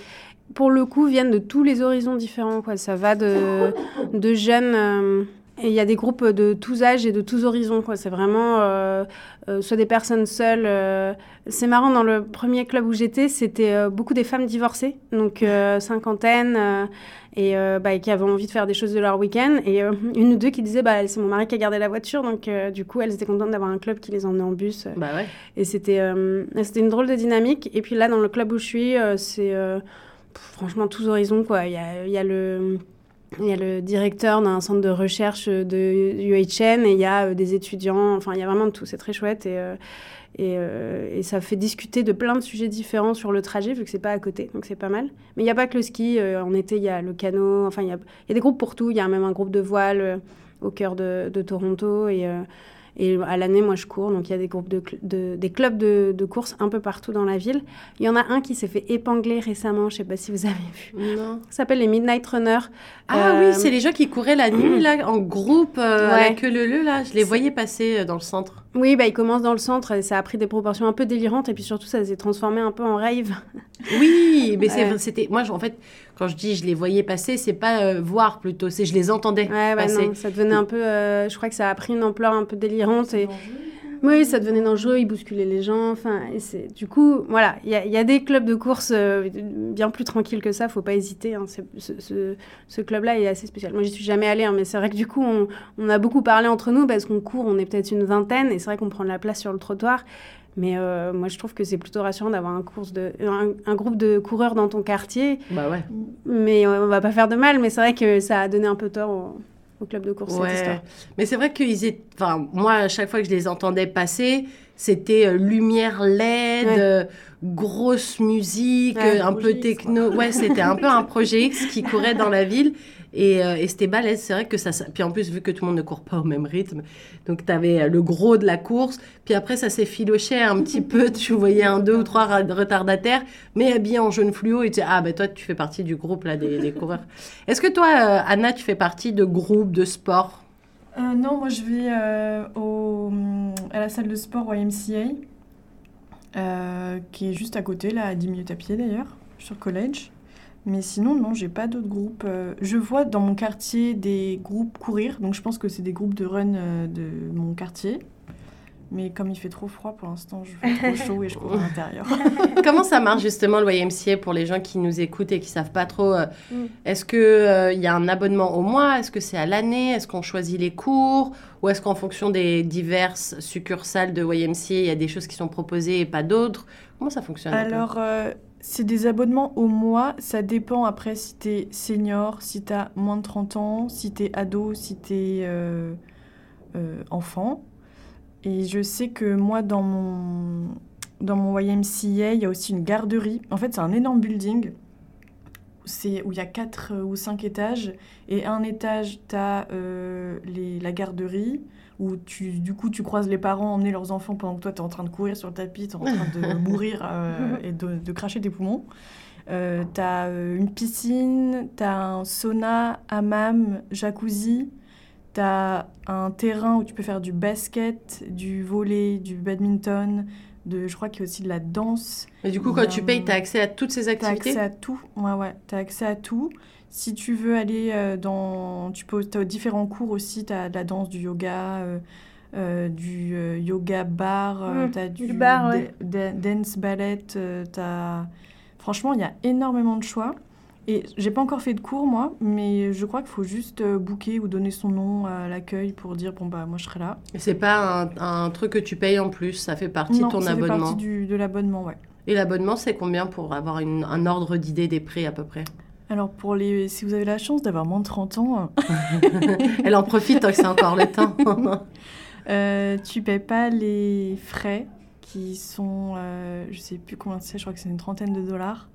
pour le coup, viennent de tous les horizons différents. Ça va de jeunes. Et il y a des groupes de tous âges et de tous horizons. Quoi. C'est vraiment euh, euh, soit des personnes seules. euh, C'est marrant, dans le premier club où j'étais, c'était beaucoup des femmes divorcées, donc cinquantaine, euh, et bah, qui avaient envie de faire des choses de leur week-end. Et une ou deux qui disaient bah, c'est mon mari qui a gardé la voiture, donc du coup, elles étaient contentes d'avoir un club qui les emmenait en bus. Bah ouais. Et c'était c'était une drôle de dynamique. Et puis là, dans le club où je suis, c'est franchement tous horizons. Il, y a, il, y a le, il y a le directeur d'un centre de recherche de UHN et il y a euh, des étudiants. Enfin, il y a vraiment tout. C'est très chouette. Et, euh, euh, et ça fait discuter de plein de sujets différents sur le trajet, vu que c'est pas à côté. Donc c'est pas mal. Mais il n'y a pas que le ski. en été, il y a le canot. Enfin, il y a, y a des groupes pour tout. Il y a même un groupe de voile au cœur de, de Toronto. Et. Euh, et à l'année, moi, je cours. Donc, il y a des groupes de, des clubs de, de course un peu partout dans la ville. Il y en a un qui s'est fait épingler récemment. Je sais pas si vous avez vu. Non. Ça s'appelle les Midnight Runners. Ah Euh, oui, c'est les gens qui couraient la nuit, là, en groupe, euh, à la Ouais. queue leu là. Je les voyais passer euh, dans le centre. Oui, bah, ils commencent dans le centre et ça a pris des proportions un peu délirantes. Et puis surtout, ça s'est transformé un peu en rave. Oui, mais Ouais. c'était. Moi, en fait, quand je dis je les voyais passer, c'est pas euh, voir plutôt, c'est je les entendais Ouais, ouais, passer. non, ça devenait un peu. euh, je crois que ça a pris une ampleur un peu délirante. Et... Oui, ça devenait dangereux, ils bousculaient les gens. Enfin, et c'est du coup, voilà, il y, a- il y a des clubs de course euh, bien plus tranquilles que ça. Faut pas hésiter. hein, c'est- ce, ce- ce club-là est assez spécial. Moi, j'y suis jamais allée, hein, mais c'est vrai que du coup, on, on a beaucoup parlé entre nous parce qu'on court, on est peut-être une vingtaine, et c'est vrai qu'on prend de la place sur le trottoir. Mais euh, moi, je trouve que c'est plutôt rassurant d'avoir un, groupe de coureurs dans ton quartier. Bah ouais. Mais euh, on va pas faire de mal, mais c'est vrai que ça a donné un peu tort au club de course cette histoire. Mais c'est vrai qu'ils étaient. Enfin, moi, à chaque fois que je les entendais passer, c'était euh, lumière LED, Ouais. euh, grosse musique, Ouais, un peu X, techno. Ouais, c'était un peu un projet X qui courait dans la ville. Et, euh, et c'était balèze, c'est vrai que ça, ça- Puis en plus, vu que tout le monde ne court pas au même rythme, donc tu avais le gros de la course. Puis après, ça s'est filoché un petit peu. Tu voyais un, deux ou trois retardataires, mais habillés en jaune fluo. Et tu dis, ah, ben toi, tu fais partie du groupe là, des, des coureurs. Est-ce que toi, euh, Anna, tu fais partie de groupes de sport? Euh, non, moi je vais euh, au, à la salle de sport YMCA, euh, qui est juste à côté, là, à 10 minutes à pied d'ailleurs, sur college. Mais sinon, non, j'ai pas d'autres groupes. euh, je vois dans mon quartier des groupes courir, donc je pense que c'est des groupes de run euh, de mon quartier. Mais comme il fait trop froid pour l'instant, je fais trop chaud et je cours à l'intérieur. Comment ça marche justement le YMCA pour les gens qui nous écoutent et qui savent pas trop euh, Mm. Est-ce que euh, y a un abonnement au mois? Est-ce que c'est à l'année? Est-ce qu'on choisit les cours? Ou est-ce qu'en fonction des diverses succursales de YMCA, il y a des choses qui sont proposées et pas d'autres? Comment ça fonctionne Alors, euh, c'est des abonnements au mois. Ça dépend après si t'es senior, si t'as moins de 30 ans, si t'es ado, si t'es euh, euh, enfant. Et je sais que moi, dans mon, dans mon YMCA, il y a aussi une garderie. En fait, c'est un énorme building c'est où il y a quatre euh, ou cinq étages. Et un étage, tu as la garderie, où tu, du coup, tu croises les parents emmener leurs enfants pendant que toi, tu es en train de courir sur le tapis, tu es en train de mourir euh, et de, de cracher tes poumons. Euh, tu as une piscine, tu as un sauna, hammam, jacuzzi. Tu as un terrain où tu peux faire du basket, du volley, du badminton, de, je crois qu'il y a aussi de la danse. Et du coup, quand a tu payes, tu as accès à toutes ces T'as activités? accès à tout. Ouais, ouais. T'as accès à tout. Si tu veux aller euh, dans... Tu peux... T'as différents cours aussi. T'as de la danse, du yoga, euh, euh, du euh, yoga bar. euh, Mm, t'as du du bar, ouais. da- da- dance ballet. euh, t'as... Franchement, il y a énormément de choix. Et j'ai pas encore fait de cours, moi, mais je crois qu'il faut juste euh, booker ou donner son nom à l'accueil pour dire, bon, bah, moi, je serai là. Et c'est pas un, un truc que tu payes en plus, ça fait partie non, de ton ça fait abonnement. partie du, de l'abonnement, ouais. Et l'abonnement, c'est combien pour avoir une- un ordre d'idée des prix à peu près? Alors, pour les... si vous avez la chance d'avoir moins de 30 ans... Elle en profite tant que c'est encore le temps. Euh, tu payes pas les frais qui sont, euh, je sais plus combien c'est, je crois que c'est une trentaine de dollars.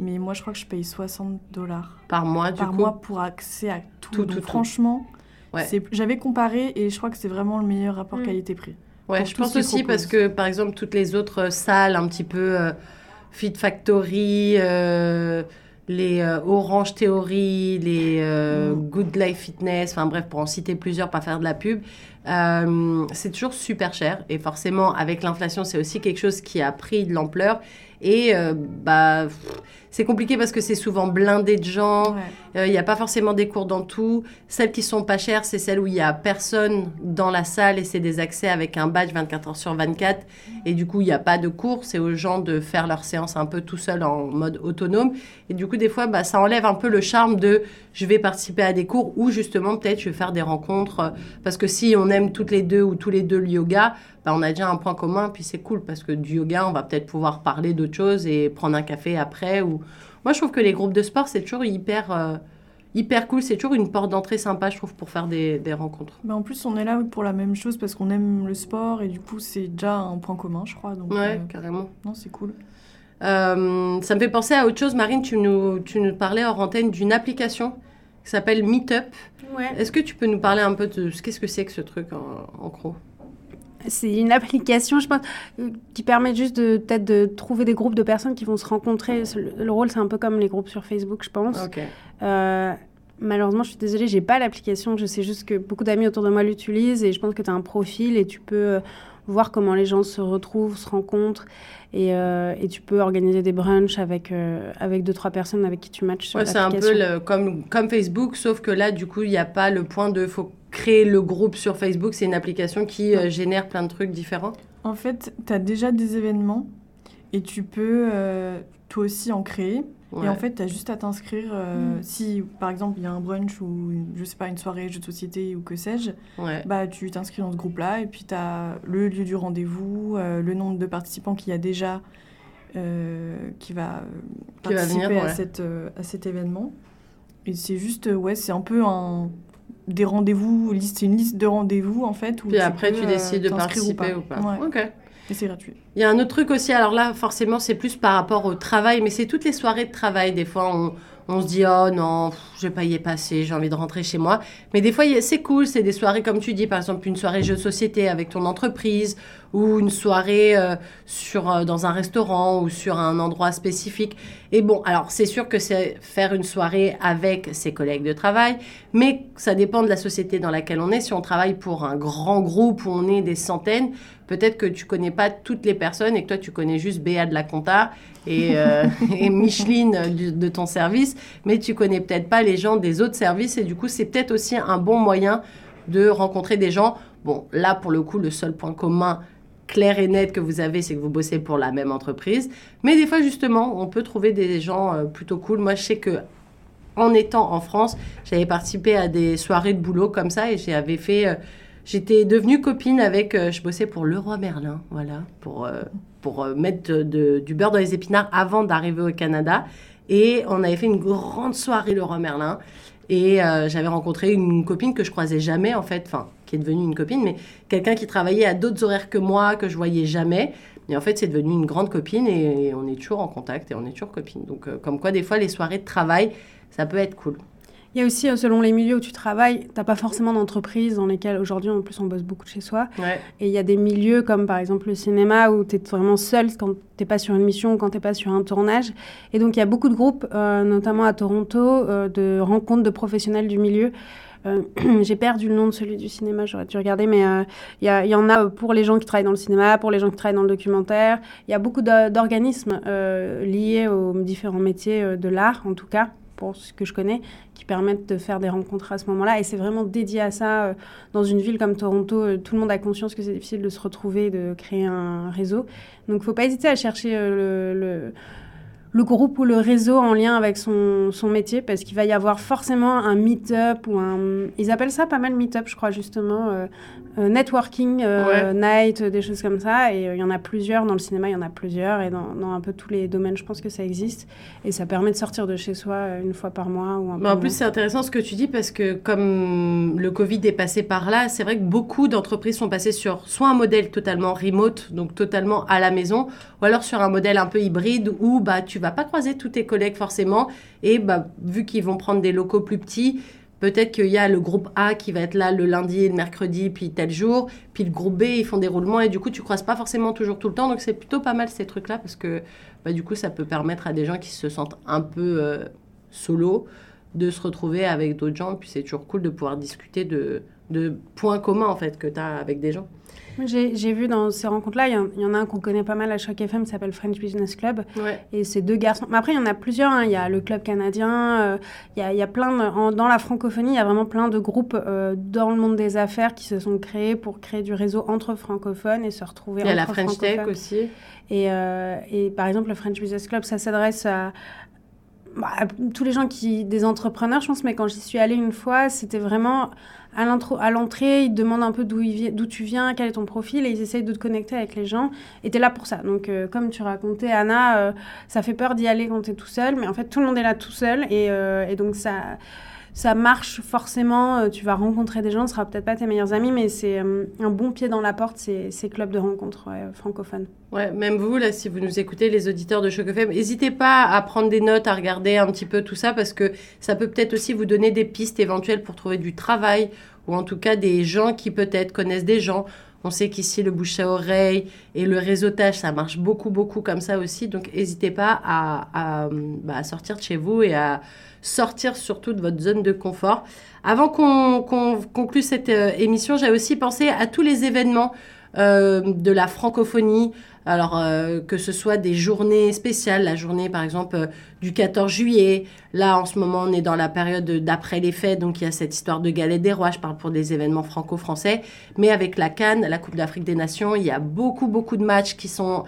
Mais moi, je crois que je paye 60 dollars Par mois, du par coup mois pour accès à tout. Tout, Donc, tout, franchement, Ouais. j'avais comparé et je crois que c'est vraiment le meilleur rapport Mm. qualité-prix. Ouais, je pense aussi parce que, par exemple, toutes les autres euh, salles, un petit peu euh, Fit Factory, euh, les euh, Orange Theory, les Mm. Good Life Fitness, enfin bref, pour en citer plusieurs, pas faire de la pub, c'est toujours super cher. Et forcément, avec l'inflation, c'est aussi quelque chose qui a pris de l'ampleur. Et bah, pff, c'est compliqué parce que c'est souvent blindé de gens. Ouais. Euh, Il n'y a pas forcément des cours dans tout. Celles qui sont pas chères, c'est celles où il y a personne dans la salle et c'est des accès avec un badge 24 heures sur 24. Et du coup, il n'y a pas de cours. C'est aux gens de faire leur séance un peu tout seul en mode autonome. Et du coup, des fois, bah, ça enlève un peu le charme de je vais participer à des cours ou justement, peut-être, je vais faire des rencontres. Parce que si on aime toutes les deux ou tous les deux le yoga, bah, on a déjà un point commun. Puis c'est cool parce que du yoga, on va peut-être pouvoir parler d'autres choses et prendre un café après. Ou... Moi, je trouve que les groupes de sport, c'est toujours hyper. euh, hyper cool. C'est toujours une porte d'entrée sympa, je trouve, pour faire des, des rencontres. Mais en plus, on est là pour la même chose parce qu'on aime le sport et du coup, c'est déjà un point commun, je crois. Donc, Ouais, euh, carrément. non, c'est cool. Euh, ça me fait penser à autre chose. Marine, tu nous, tu nous parlais hors antenne d'une application qui s'appelle Meetup. Ouais. Est-ce que tu peux nous parler un peu de ce qu'est-ce que c'est que ce truc en, en gros? C'est une application, je pense, euh, qui permet juste de peut-être de trouver des groupes de personnes qui vont se rencontrer. Le, le rôle, c'est un peu comme les groupes sur Facebook, je pense. Euh, malheureusement, je suis désolée, j'ai pas l'application. Je sais juste que beaucoup d'amis autour de moi l'utilisent et je pense que tu as un profil et tu peux euh, voir comment les gens se retrouvent, se rencontrent et, euh, et tu peux organiser des brunchs avec, euh, avec deux, trois personnes avec qui tu matches sur Ouais, c'est un peu le- comme, comme Facebook, sauf que là, du coup, il n'y a pas le point de faut créer le groupe sur Facebook. C'est une application qui euh, génère plein de trucs différents. En fait, tu as déjà des événements et tu peux euh, toi aussi en créer. Ouais. Et en fait, tu as juste à t'inscrire. euh, Mm. Si, par exemple, il y a un brunch ou, je sais pas, une soirée jeu de société ou que sais-je, Ouais. bah, tu t'inscris dans ce groupe-là et puis tu as le lieu du rendez-vous, euh, le nombre de participants qu'il y a déjà euh, qui va participer venir, à, ouais. cette, à cet événement. Et c'est juste, ouais, c'est un peu un des rendez-vous, c'est une liste de rendez-vous en fait. Où Puis tu après, peux, tu décides de participer ou pas. Ouais. Ok. Il y a un autre truc aussi, alors là, forcément, c'est plus par rapport au travail, mais c'est toutes les soirées de travail. Des fois, on, on se dit, oh non, pff, je vais pas y passer, j'ai envie de rentrer chez moi. Mais des fois, c'est cool, c'est des soirées, comme tu dis, par exemple, une soirée jeu de société avec ton entreprise, ou une soirée euh, sur, euh, dans un restaurant ou sur un endroit spécifique. Et bon, alors, c'est sûr que c'est faire une soirée avec ses collègues de travail, mais ça dépend de la société dans laquelle on est. Si on travaille pour un grand groupe où on est des centaines, peut-être que tu connais pas toutes les personnes et que toi tu connais juste Béa de la compta et, euh, et Micheline du- de ton service, mais tu connais peut-être pas les gens des autres services et du coup c'est peut-être aussi un bon moyen de rencontrer des gens. Bon, là pour le coup le seul point commun clair et net que vous avez, c'est que vous bossez pour la même entreprise. Mais des fois, justement, on peut trouver des gens euh, plutôt cool. Moi, je sais que en étant en France, j'avais participé à des soirées de boulot comme ça et j'avais fait. euh, J'étais devenue copine avec. euh, je bossais pour Leroy Merlin, voilà, pour, euh, pour euh, mettre du beurre dans les épinards avant d'arriver au Canada. Et on avait fait une grande soirée Leroy Merlin. Et j'avais rencontré une copine que je croisais jamais, en fait, enfin, qui est devenue une copine, mais quelqu'un qui travaillait à d'autres horaires que moi, que je voyais jamais. Et en fait, c'est devenu une grande copine et, et on est toujours en contact et on est toujours copines. Donc, comme quoi, des fois, les soirées de travail, ça peut être cool. Il y a aussi, euh, selon les milieux où tu travailles, t'as pas forcément d'entreprise dans lesquelles aujourd'hui, en plus, on bosse beaucoup de chez soi. Ouais. Et il y a des milieux comme par exemple le cinéma où tu es vraiment seul quand t'es pas sur une mission, quand t'es pas sur un tournage. Et donc il y a beaucoup de groupes, euh, notamment à Toronto, euh, de rencontres de professionnels du milieu. Euh, J'ai perdu le nom de celui du cinéma, j'aurais dû regarder, mais euh, il y, en a pour les gens qui travaillent dans le cinéma, pour les gens qui travaillent dans le documentaire. Il y a beaucoup d'organismes euh, liés aux différents métiers de l'art, en tout cas, ce que je connais, qui permettent de faire des rencontres à ce moment-là. Et c'est vraiment dédié à ça. euh, dans une ville comme Toronto, euh, tout le monde a conscience que c'est difficile de se retrouver, de créer un réseau. Donc, faut pas hésiter à chercher euh, le, groupe ou le réseau en lien avec son, métier, parce qu'il va y avoir forcément un meet-up ou un... Ils appellent ça pas mal meet-up, je crois, justement. Euh, networking euh, night, euh, des choses comme ça. Et euh, il y en a plusieurs. Dans le cinéma, il y en a plusieurs. Et dans, dans un peu tous les domaines, je pense que ça existe. Et ça permet de sortir de chez soi une fois par mois ou un peu Mais en plus, c'est intéressant ce que tu dis parce que comme le Covid est passé par là, c'est vrai que beaucoup d'entreprises sont passées sur soit un modèle totalement remote, donc totalement à la maison, ou alors sur un modèle un peu hybride où bah, tu vas pas croiser tous tes collègues forcément. Et bah, vu qu'ils vont prendre des locaux plus petits, Peut-être qu'il y a le groupe A qui va être là le lundi et le mercredi, puis tel jour. Puis le groupe B, ils font des roulements et du coup, tu croises pas forcément toujours tout le temps. Donc, c'est plutôt pas mal ces trucs-là parce que bah, du coup, ça peut permettre à des gens qui se sentent un peu euh, solo de se retrouver avec d'autres gens. Puis c'est toujours cool de pouvoir discuter de, de points communs en fait que tu as avec des gens. J'ai vu dans ces rencontres-là, il y en- il y, en a un qu'on connaît pas mal à Choc FM, qui s'appelle French Business Club. Ouais. Et c'est deux garçons. Mais après, il y en a plusieurs. hein. Il y a le club canadien. euh, il, y a, il y a plein de- en- dans la francophonie, il y a vraiment plein de groupes euh, dans le monde des affaires qui se sont créés pour créer du réseau entre francophones et se retrouver Il y a la French Tech aussi. Et, euh, et par exemple, le French Business Club, ça s'adresse à, bah, à tous les gens qui, des entrepreneurs, je pense, mais quand j'y suis allée une fois, c'était vraiment à l'entrée, ils te demandent un peu d'où tu viens, quel est ton profil, et ils essayent de te connecter avec les gens. Et t'es là pour ça. Donc, euh, comme tu racontais, Anna, euh, ça fait peur d'y aller quand t'es tout seul, mais en fait, tout le monde est là tout seul, et, euh, et donc ça. Ça marche forcément, euh, tu vas rencontrer des gens, ce sera peut-être pas tes meilleurs amis, mais c'est euh, un bon pied dans la porte, ces, ces clubs de rencontres francophones. Ouais, même vous, là, si vous nous écoutez, les auditeurs de Choc FM, n'hésitez pas à prendre des notes, à regarder un petit peu tout ça, parce que ça peut peut-être aussi vous donner des pistes éventuelles pour trouver du travail, ou en tout cas des gens qui peut-être connaissent des gens. On sait qu'ici, le bouche à oreille et le réseautage, ça marche beaucoup, beaucoup comme ça aussi. Donc, n'hésitez pas à, bah, sortir de chez vous et à sortir surtout de votre zone de confort. Avant qu'on qu'on conclue cette euh, émission, j'ai aussi pensé à tous les événements euh, de la francophonie. Alors, euh, que ce soit des journées spéciales, la journée par exemple euh, du 14 juillet. Là, en ce moment, on est dans la période d'après les fêtes, donc il y a cette histoire de galette des rois. Je parle pour des événements franco-français. Mais avec la Cannes, la Coupe d'Afrique des Nations, il y a beaucoup, beaucoup de matchs qui sont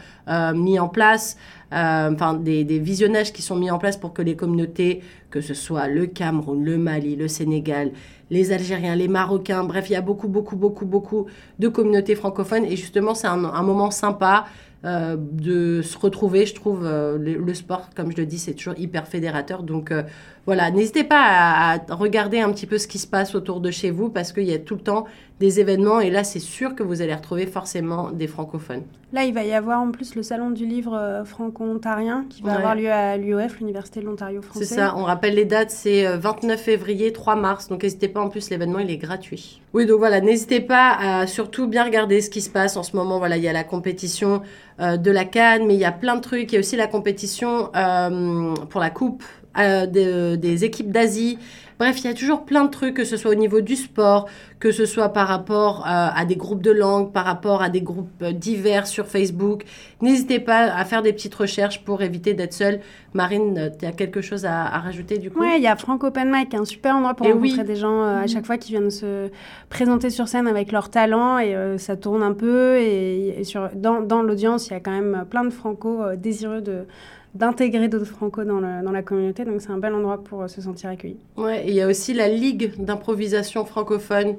mis en place. Enfin, des, des visionnages qui sont mis en place pour que les communautés, que ce soit le Cameroun, le Mali, le Sénégal, les Algériens, les Marocains, bref, il y a beaucoup, beaucoup, beaucoup, beaucoup de communautés francophones. Et justement, c'est un, moment sympa euh, de se retrouver. Je trouve euh, le, le sport, comme je le dis, c'est toujours hyper fédérateur. Donc, euh, voilà, n'hésitez pas à, à regarder un petit peu ce qui se passe autour de chez vous parce qu'il y a tout le temps des événements et là, c'est sûr que vous allez retrouver forcément des francophones. Là, il va y avoir en plus le salon du livre franco-ontarien qui va Ouais. avoir lieu à l'UOF, l'Université de l'Ontario français. C'est ça, on rappelle les dates, c'est euh, 29 février, 3 mars, donc n'hésitez pas, en plus l'événement il est gratuit. Oui, donc voilà, n'hésitez pas à surtout bien regarder ce qui se passe en ce moment. Voilà, il y a la compétition de la Cannes, mais il y a plein de trucs. Il y a aussi la compétition euh, pour la Coupe euh, des, des équipes d'Asie. Bref, il y a toujours plein de trucs, que ce soit au niveau du sport, que ce soit par rapport euh, à des groupes de langue, par rapport à des groupes euh, divers sur Facebook. N'hésitez pas à faire des petites recherches pour éviter d'être seul. Marine, tu as quelque chose à, à rajouter du coup? Ouais, il y a Franco Open Mic, un super endroit pour Et rencontrer oui. des gens euh, à chaque fois qui viennent se présenter sur scène avec leur talent et euh, ça tourne un peu et, et sur, dans, dans l'audience, il y a quand même plein de Franco euh, désireux de d'intégrer d'autres Franco dans, la communauté, donc c'est un bel endroit pour euh, se sentir accueilli. Ouais, il y a aussi la Ligue d'improvisation francophone.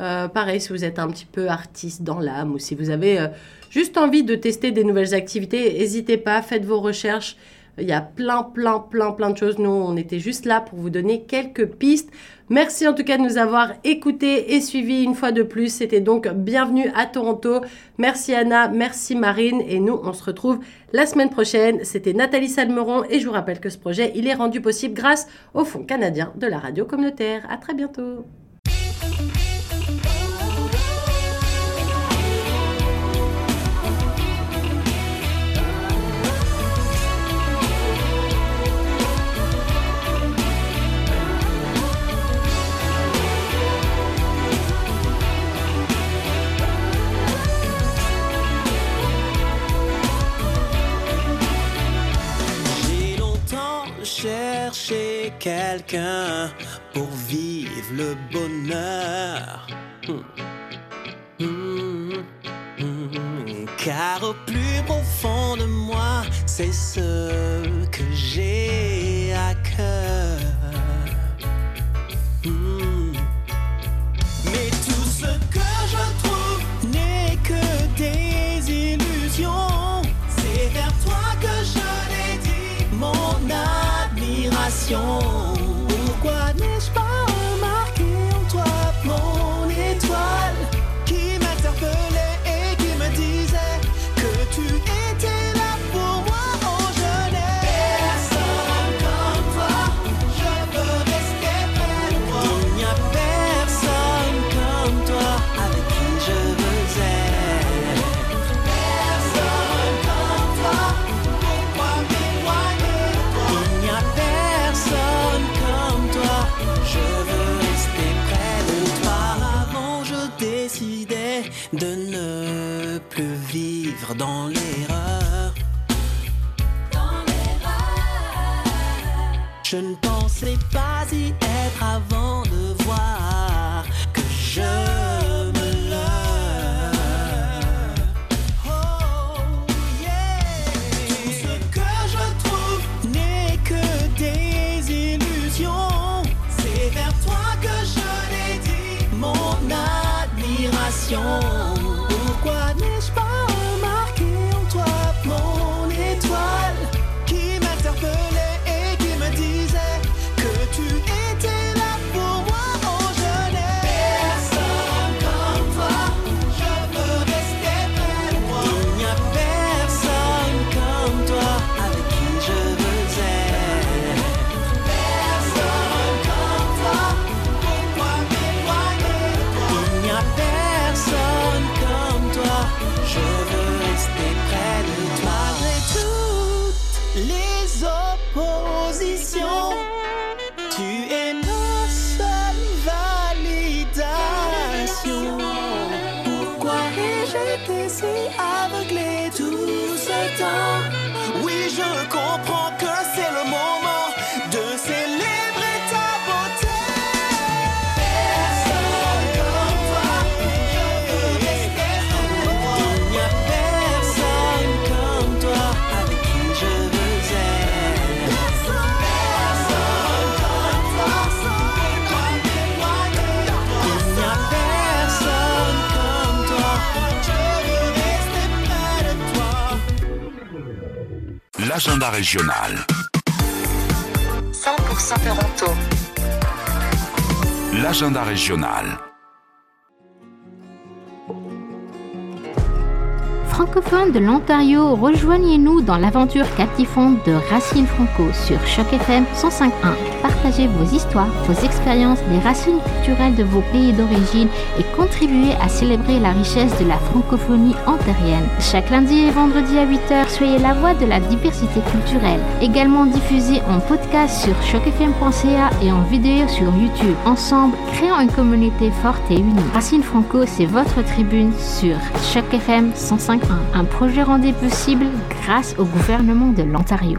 Euh, pareil, si vous êtes un petit peu artiste dans l'âme ou si vous avez euh, juste envie de tester des nouvelles activités, n'hésitez pas, faites vos recherches. Il y a plein, plein, plein, plein de choses. Nous, on était juste là pour vous donner quelques pistes. Merci en tout cas de nous avoir écoutés et suivis une fois de plus. C'était donc Bienvenue à Toronto. Merci Anna, merci Marine. Et nous, on se retrouve la semaine prochaine. C'était Nathalie Salmeron et je vous rappelle que ce projet, il est rendu possible grâce au Fonds canadien de la radio communautaire. À très bientôt. Cherché quelqu'un pour vivre le bonheur. Hmm. Hmm. Hmm. Car au plus profond de moi, c'est ce que j'ai à cœur. question vivre dans l'erreur. Je ne pensais pas y être avant de voir que je L'agenda régional. 100% à Toronto. L'agenda régional. Francophones de l'Ontario, rejoignez-nous dans l'aventure captivante de Racine Franco sur Choc FM 105.1. Partagez vos histoires, vos expériences, les racines culturelles de vos pays d'origine et contribuez à célébrer la richesse de la francophonie ontarienne. Chaque lundi et vendredi à 8h, soyez la voix de la diversité culturelle. Également diffusé en podcast sur chocfm.ca et en vidéo sur YouTube. Ensemble, créons une communauté forte et unie. Racine Franco, c'est votre tribune sur Choc FM 105.1. Un projet rendu possible grâce au gouvernement de l'Ontario.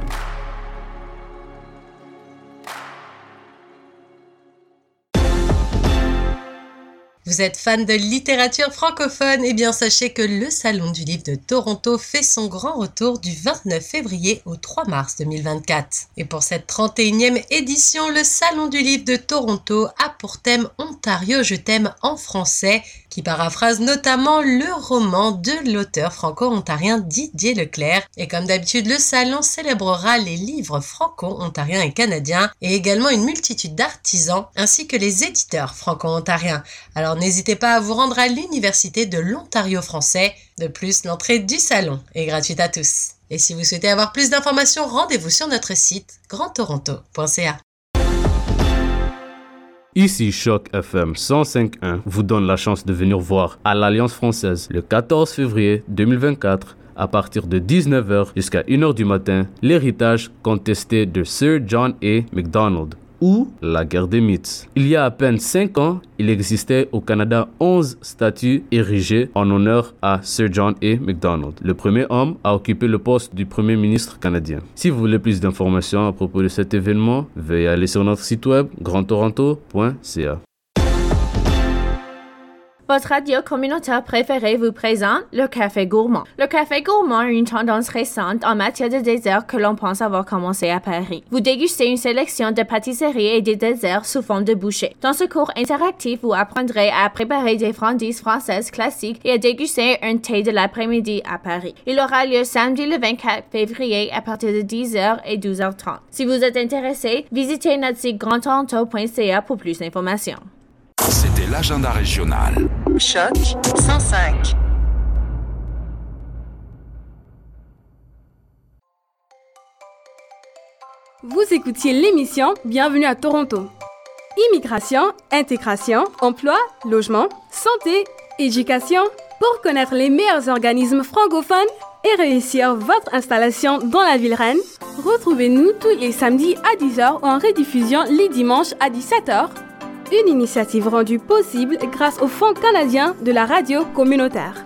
Vous êtes fan de littérature francophone? Eh bien, sachez que le Salon du Livre de Toronto fait son grand retour du 29 février au 3 mars 2024. Et pour cette 31e édition, le Salon du Livre de Toronto a pour thème Ontario, je t'aime en français, qui paraphrase notamment le roman de l'auteur franco-ontarien Didier Leclerc. Et comme d'habitude, le salon célébrera les livres franco-ontariens et canadiens et également une multitude d'artisans ainsi que les éditeurs franco-ontariens. Alors n'hésitez pas à vous rendre à l'Université de l'Ontario français. De plus, l'entrée du salon est gratuite à tous. Et si vous souhaitez avoir plus d'informations, rendez-vous sur notre site grandtoronto.ca. Ici Choc FM 105.1 vous donne la chance de venir voir à l'Alliance française le 14 février 2024 à partir de 19h jusqu'à 1h du matin l'héritage contesté de Sir John A. MacDonald ou la guerre des mythes. Il y a à peine 5 ans, il existait au Canada 11 statues érigées en honneur à Sir John A. MacDonald, le premier homme à occuper le poste du Premier ministre canadien. Si vous voulez plus d'informations à propos de cet événement, veuillez aller sur notre site web grandtoronto.ca. Votre radio communautaire préférée vous présente le Café Gourmand. Le Café Gourmand est une tendance récente en matière de dessert que l'on pense avoir commencé à Paris. Vous dégustez une sélection de pâtisseries et de desserts sous forme de bouchées. Dans ce cours interactif, vous apprendrez à préparer des friandises françaises classiques et à déguster un thé de l'après-midi à Paris. Il aura lieu samedi le 24 février à partir de 10h et 12h30. Si vous êtes intéressé, visitez notre site grandtoronto.ca pour plus d'informations. L'agenda régional. Choc 105. Vous écoutiez l'émission Bienvenue à Toronto. Immigration, intégration, emploi, logement, santé, éducation. Pour connaître les meilleurs organismes francophones et réussir votre installation dans la ville reine, retrouvez-nous tous les samedis à 10h ou en rediffusion les dimanches à 17h. Une initiative rendue possible grâce au Fonds canadien de la radio communautaire.